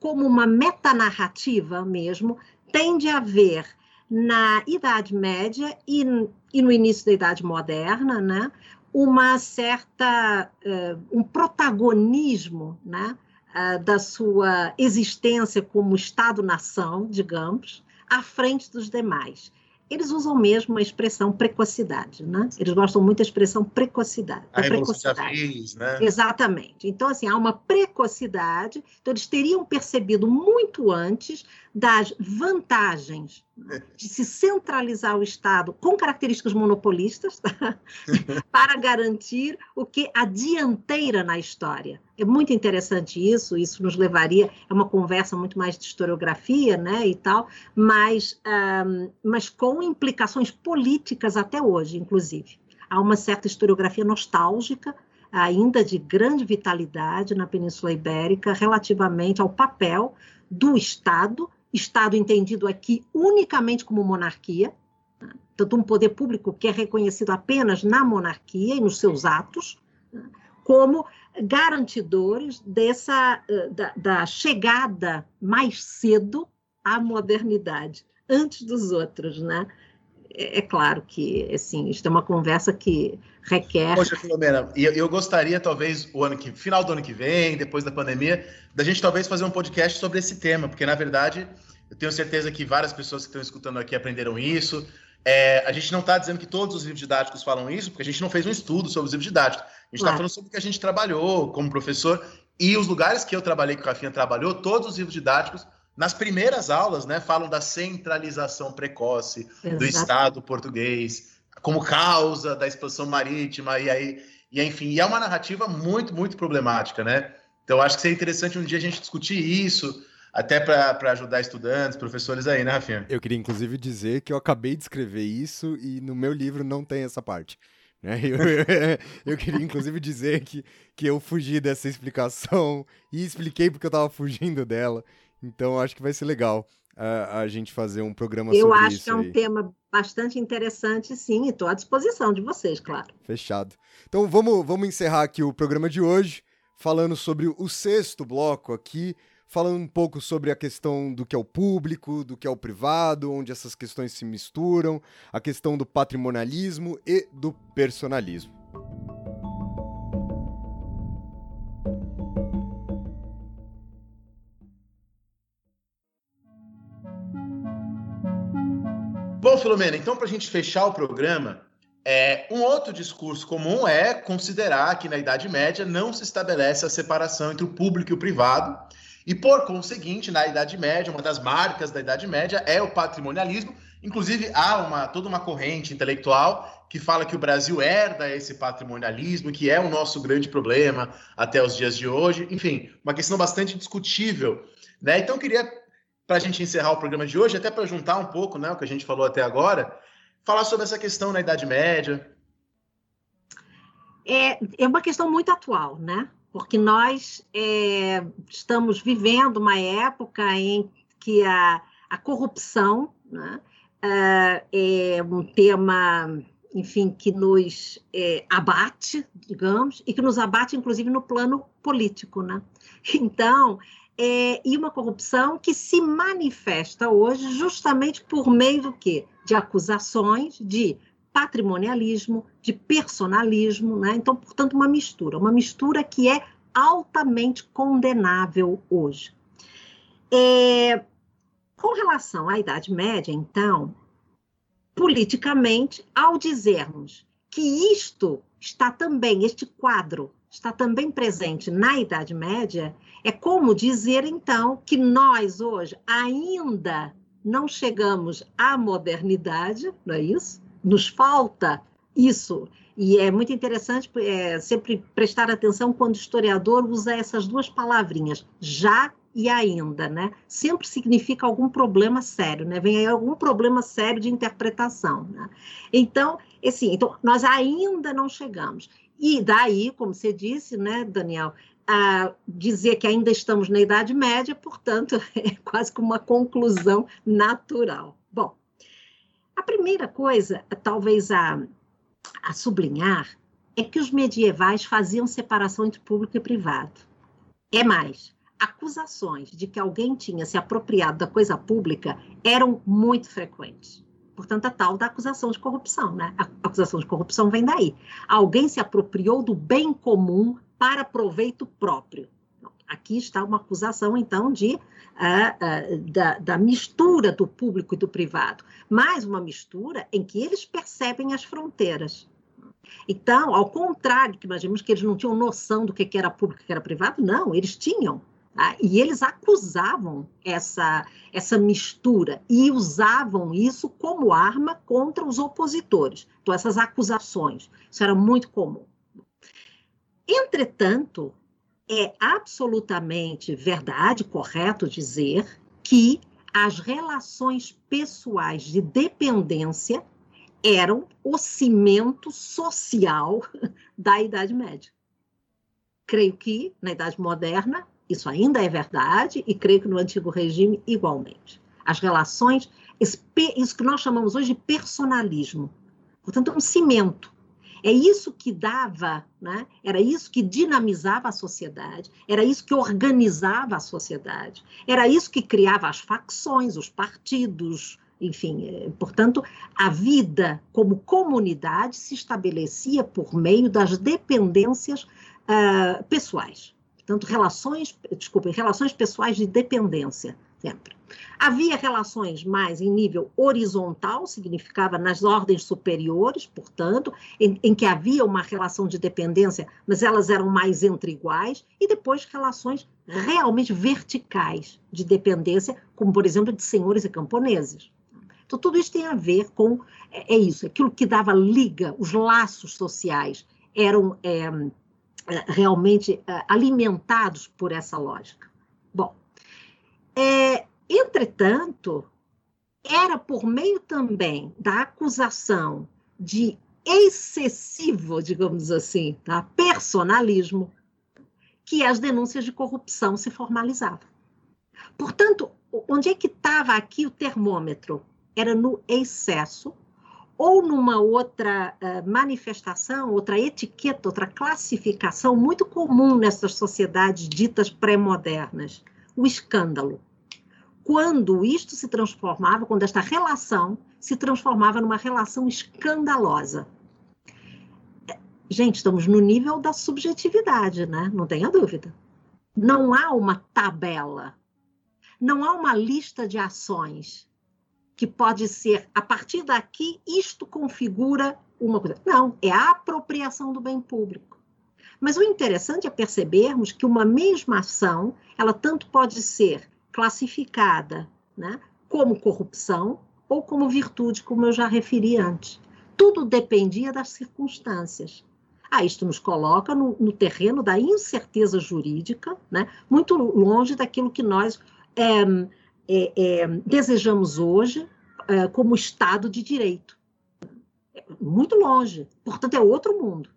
como uma metanarrativa mesmo, tende a haver na Idade Média e, e no início da Idade Moderna, né, uma certa uh, um protagonismo, né, uh, da sua existência como Estado-nação, digamos, à frente dos demais eles usam mesmo a expressão precocidade, né? Eles gostam muito da expressão precocidade. A precocidade. né? Exatamente. Então, assim, há uma precocidade, então eles teriam percebido muito antes das vantagens de se centralizar o Estado com características monopolistas para garantir o que a dianteira na história. É muito interessante isso, isso nos levaria a uma conversa muito mais de historiografia, né, e tal, mas, um, mas com implicações políticas até hoje, inclusive. Há uma certa historiografia nostálgica, ainda de grande vitalidade na Península Ibérica, relativamente ao papel do Estado Estado entendido aqui unicamente como monarquia, né? tanto um poder público que é reconhecido apenas na monarquia e nos seus atos, né? como garantidores dessa eh, da, da chegada mais cedo à modernidade, antes dos outros, né? É, é claro que, assim, isso é uma conversa que requer. Poxa, Filomena, e eu gostaria, talvez, o ano que, final do ano que vem, depois da pandemia, da gente talvez fazer um podcast sobre esse tema, porque, na verdade, eu tenho certeza que várias pessoas que estão escutando aqui aprenderam isso. É, a gente não está dizendo que todos os livros didáticos falam isso, porque a gente não fez um estudo sobre os livros didáticos. A gente está falando sobre o que a gente trabalhou como professor e os lugares que eu trabalhei, que o Rafinha trabalhou, todos os livros didáticos nas primeiras aulas, né, falam da centralização precoce Exato. do Estado português como causa da expansão marítima e aí e enfim, e é uma narrativa muito muito problemática, né? Então acho que seria interessante um dia a gente discutir isso, até para ajudar estudantes, professores aí, né, Rafinha? Eu queria inclusive dizer que eu acabei de escrever isso e no meu livro não tem essa parte. Né? Eu, eu, eu, queria, inclusive, dizer que, que eu fugi dessa explicação e expliquei porque eu estava fugindo dela. Então, acho que vai ser legal a, a gente fazer um programa eu sobre isso. Eu acho que é um aí. tema bastante interessante, sim, e estou à disposição de vocês, claro. Fechado. Então, vamos, vamos encerrar aqui o programa de hoje, falando sobre o sexto bloco aqui, falando um pouco sobre a questão do que é o público, do que é o privado, onde essas questões se misturam, a questão do patrimonialismo e do personalismo. Filomena, então para a gente fechar o programa, é, um outro discurso comum é considerar que na Idade Média não se estabelece a separação entre o público e o privado, e por conseguinte, na Idade Média, uma das marcas da Idade Média é o patrimonialismo. Inclusive, há uma, toda uma corrente intelectual que fala que o Brasil herda esse patrimonialismo, que é o nosso grande problema até os dias de hoje. Enfim, uma questão bastante discutível. Né? Então, eu queria para a gente encerrar o programa de hoje, até para juntar um pouco né, o que a gente falou até agora, falar sobre essa questão na Idade Média. É, é uma questão muito atual, né? Porque nós é, estamos vivendo uma época em que a, a corrupção né, é, é um tema enfim, que nos é, abate, digamos, e que nos abate, inclusive, no plano político, né? Então, é, e uma corrupção que se manifesta hoje justamente por meio do quê? De acusações de patrimonialismo, de personalismo, né? Então, portanto, uma mistura, uma mistura que é altamente condenável hoje. É, com relação à Idade Média, então, politicamente, ao dizermos que isto está também, este quadro está também presente na Idade Média, é como dizer, então, que nós hoje ainda não chegamos à modernidade, não é isso? Nos falta isso. E é muito interessante é, sempre prestar atenção quando o historiador usa essas duas palavrinhas, já e ainda, né? Sempre significa algum problema sério, né? Vem aí algum problema sério de interpretação, né? Então, assim, então nós ainda não chegamos. E daí, como você disse, né, Daniel, a dizer que ainda estamos na Idade Média, portanto, é quase como uma conclusão natural. Bom, a primeira coisa, talvez a, a sublinhar, é que os medievais faziam separação entre público e privado. É mais, acusações de que alguém tinha se apropriado da coisa pública eram muito frequentes. Portanto, a tal da acusação de corrupção, né? A acusação de corrupção vem daí. Alguém se apropriou do bem comum para proveito próprio. Aqui está uma acusação, então, de, uh, uh, da, da, mistura do público e do privado, mais uma mistura em que eles percebem as fronteiras. Então, ao contrário, que imaginamos que eles não tinham noção do que era público e que era privado, não, eles tinham. Tá? E eles acusavam essa, essa mistura e usavam isso como arma contra os opositores. Então, essas acusações, isso era muito comum. Entretanto, é absolutamente verdade, correto dizer, que as relações pessoais de dependência eram o cimento social da Idade Média. Creio que, na Idade Moderna, isso ainda é verdade e creio que no antigo regime igualmente. As relações, isso que nós chamamos hoje de personalismo. Portanto, é um cimento. É isso que dava, né? era isso que dinamizava a sociedade, era isso que organizava a sociedade, era isso que criava as facções, os partidos, enfim. É, portanto, a vida como comunidade se estabelecia por meio das dependências uh, pessoais. Portanto, relações, desculpem, relações pessoais de dependência, sempre. Havia relações mais em nível horizontal, significava nas ordens superiores, portanto, em, em, que havia uma relação de dependência, mas elas eram mais entre iguais, e depois relações realmente verticais de dependência, como, por exemplo, de senhores e camponeses. Então, tudo isso tem a ver com, é, é isso, aquilo que dava liga, os laços sociais eram. É, realmente é, alimentados por essa lógica. Bom, é, entretanto, era por meio também da acusação de excessivo, digamos assim, tá? personalismo, que as denúncias de corrupção se formalizavam. Portanto, onde é que estava aqui o termômetro? Era no excesso ou numa outra uh, manifestação, outra etiqueta, outra classificação muito comum nessas sociedades ditas pré-modernas, o escândalo. Quando isto se transformava, quando esta relação se transformava numa relação escandalosa. Gente, estamos no nível da subjetividade, né? Não tenha dúvida. Não há uma tabela, não há uma lista de ações que pode ser, a partir daqui, isto configura uma coisa. Não, é a apropriação do bem público. Mas o interessante é percebermos que uma mesma ação, ela tanto pode ser classificada né, como corrupção ou como virtude, como eu já referi antes. Tudo dependia das circunstâncias. Ah, isto nos coloca no, no terreno da incerteza jurídica, né, muito longe daquilo que nós é, é, é, desejamos hoje é, como Estado de Direito. Muito longe. Portanto, é outro mundo.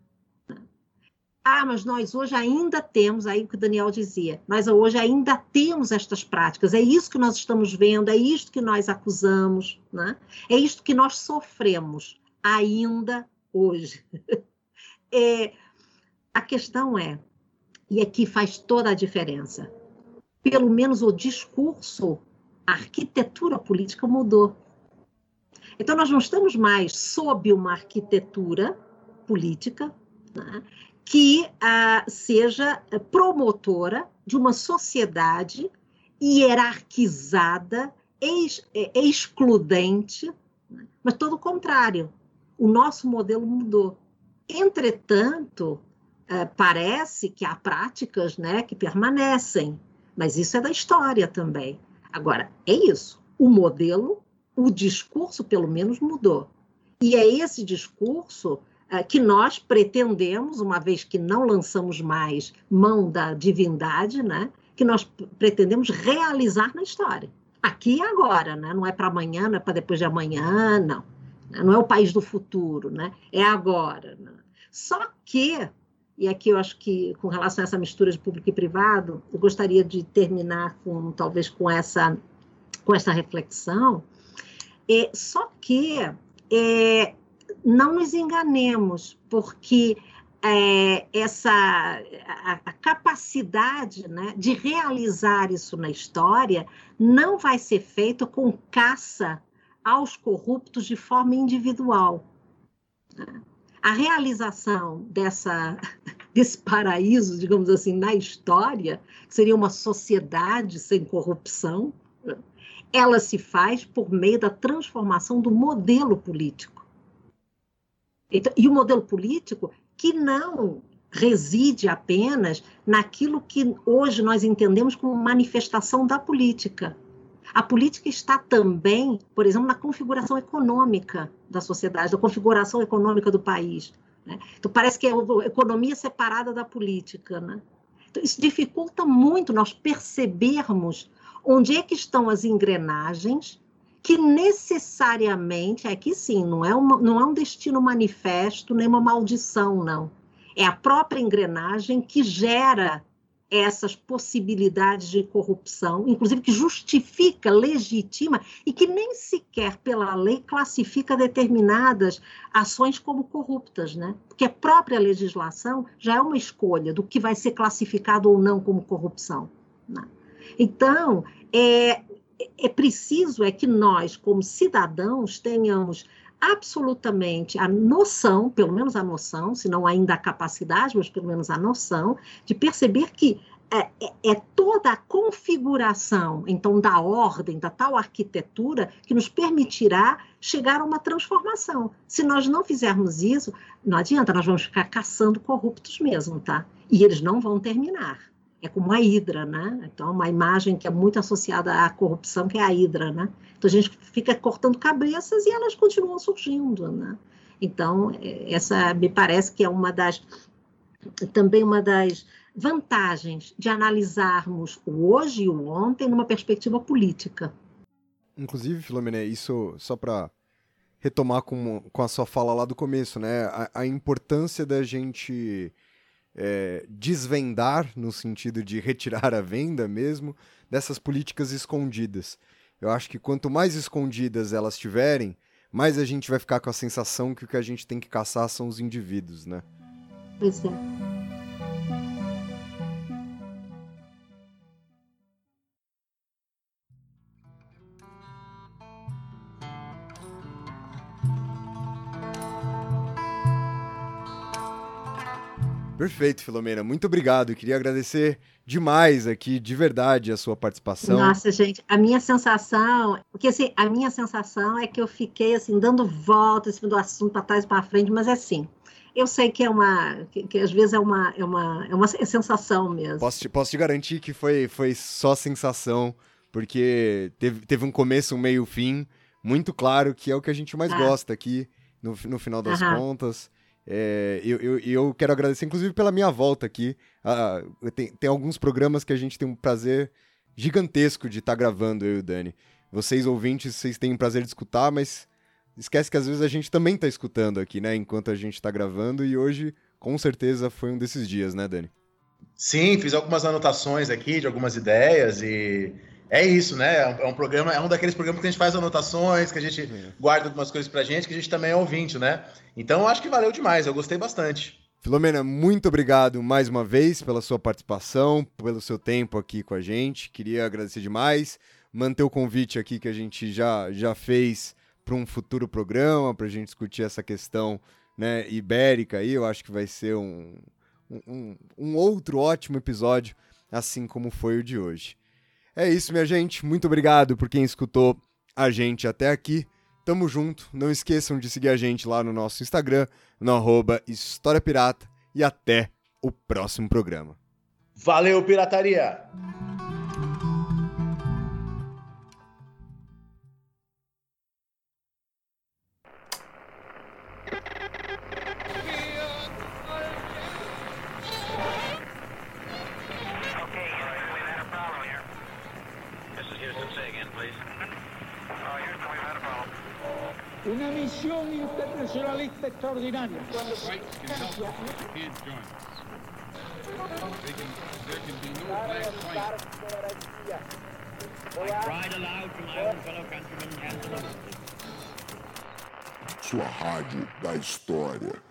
Ah, mas nós hoje ainda temos, aí o que o Daniel dizia, nós hoje ainda temos estas práticas, é isso que nós estamos vendo, é isto que nós acusamos, né? é isto que nós sofremos ainda hoje. É, a questão é, e aqui faz toda a diferença, pelo menos o discurso, a arquitetura política mudou. Então, nós não estamos mais sob uma arquitetura política né, que ah, seja promotora de uma sociedade hierarquizada, ex, é, excludente, né, mas todo o contrário. O nosso modelo mudou. Entretanto, ah, parece que há práticas né, que permanecem, mas isso é da história também. Agora, é isso. O modelo o discurso, pelo menos, mudou. E é esse discurso uh, que nós pretendemos, uma vez que não lançamos mais mão da divindade, né, que nós pretendemos realizar na história. Aqui e agora, né? não é para amanhã, não é para depois de amanhã, não. Não é o país do futuro, né? é agora. Né? Só que, e aqui eu acho que com relação a essa mistura de público e privado, eu gostaria de terminar com talvez com essa, com essa reflexão, é, só que é, não nos enganemos, porque é, essa a, a, capacidade né, de realizar isso na história não vai ser feita com caça aos corruptos de forma individual. A realização dessa, desse paraíso, digamos assim, na história, que seria uma sociedade sem corrupção, ela se faz por meio da transformação do modelo político. Então, e o modelo político que não reside apenas naquilo que hoje nós entendemos como manifestação da política. A política está também, por exemplo, na configuração econômica da sociedade, da configuração econômica do país. Né? Então, parece que é economia separada da política. Né? Então, isso dificulta muito nós percebermos onde é que estão as engrenagens que necessariamente, aqui sim, não é, uma, não é um destino manifesto, nem uma maldição, não. É a própria engrenagem que gera essas possibilidades de corrupção, inclusive que justifica, legitima e que nem sequer pela lei classifica determinadas ações como corruptas, né? Porque a própria legislação já é uma escolha do que vai ser classificado ou não como corrupção. Né? Então, é, é preciso é que nós, como cidadãos, tenhamos absolutamente a noção, pelo menos a noção, se não ainda a capacidade, mas pelo menos a noção, de perceber que é, é, é, toda a configuração, então, da ordem, da tal arquitetura, que nos permitirá chegar a uma transformação. Se nós não fizermos isso, não adianta, nós vamos ficar caçando corruptos mesmo, tá? E eles não vão terminar é como a hidra, né? Então, uma imagem que é muito associada à corrupção, que é a hidra, né? Então, a gente fica cortando cabeças e elas continuam surgindo, né? Então, é, essa me parece que é uma das, também uma das vantagens de analisarmos o hoje e o ontem numa perspectiva política. Inclusive, Filomena, isso só para retomar com, com a sua fala lá do começo, né? A, a importância da gente é, desvendar, no sentido de retirar a venda mesmo, dessas políticas escondidas. Eu acho que quanto mais escondidas elas tiverem, mais a gente vai ficar com a sensação que o que a gente tem que caçar são os indivíduos, né? Pois é. Perfeito, Filomena. Muito obrigado. queria agradecer demais aqui, de verdade, a sua participação. Nossa, gente, a minha sensação, porque assim, a minha sensação é que eu fiquei assim dando voltas do assunto para trás e para frente, mas é assim. Eu sei que é uma, que, que, às vezes é uma, é uma, é uma sensação mesmo. Posso te, posso te garantir que foi, foi só sensação, porque teve, teve um começo, um meio, fim, muito claro que é o que a gente mais ah. gosta aqui, no, no final das Aham. contas. É, eu, eu, eu, quero agradecer, inclusive, pela minha volta aqui. Ah, tem, tem alguns programas que a gente tem um prazer gigantesco de estar tá gravando, eu e o Dani. Vocês, ouvintes, vocês têm um prazer de escutar, mas esquece que às vezes a gente também está escutando aqui, né? Enquanto a gente está gravando, e hoje, com certeza, foi um desses dias, né, Dani? Sim, fiz algumas anotações aqui de algumas ideias e É isso, né? É um programa, é um daqueles programas que a gente faz anotações, que a gente é. guarda algumas coisas pra gente, que a gente também é ouvinte, né? Então acho que valeu demais, eu gostei bastante. Filomena, muito obrigado mais uma vez pela sua participação, pelo seu tempo aqui com a gente. Queria agradecer demais, manter o convite aqui que a gente já, já fez para um futuro programa, para a gente discutir essa questão né, ibérica aí. Eu acho que vai ser um, um, um outro ótimo episódio, assim como foi o de hoje. É isso, minha gente. Muito obrigado por quem escutou a gente até aqui. Tamo junto. Não esqueçam de seguir a gente lá no nosso Instagram, no arroba História Pirata. E até o próximo programa. Valeu, pirataria! Misión internacionalista extraordinaria. Sua rádio da história.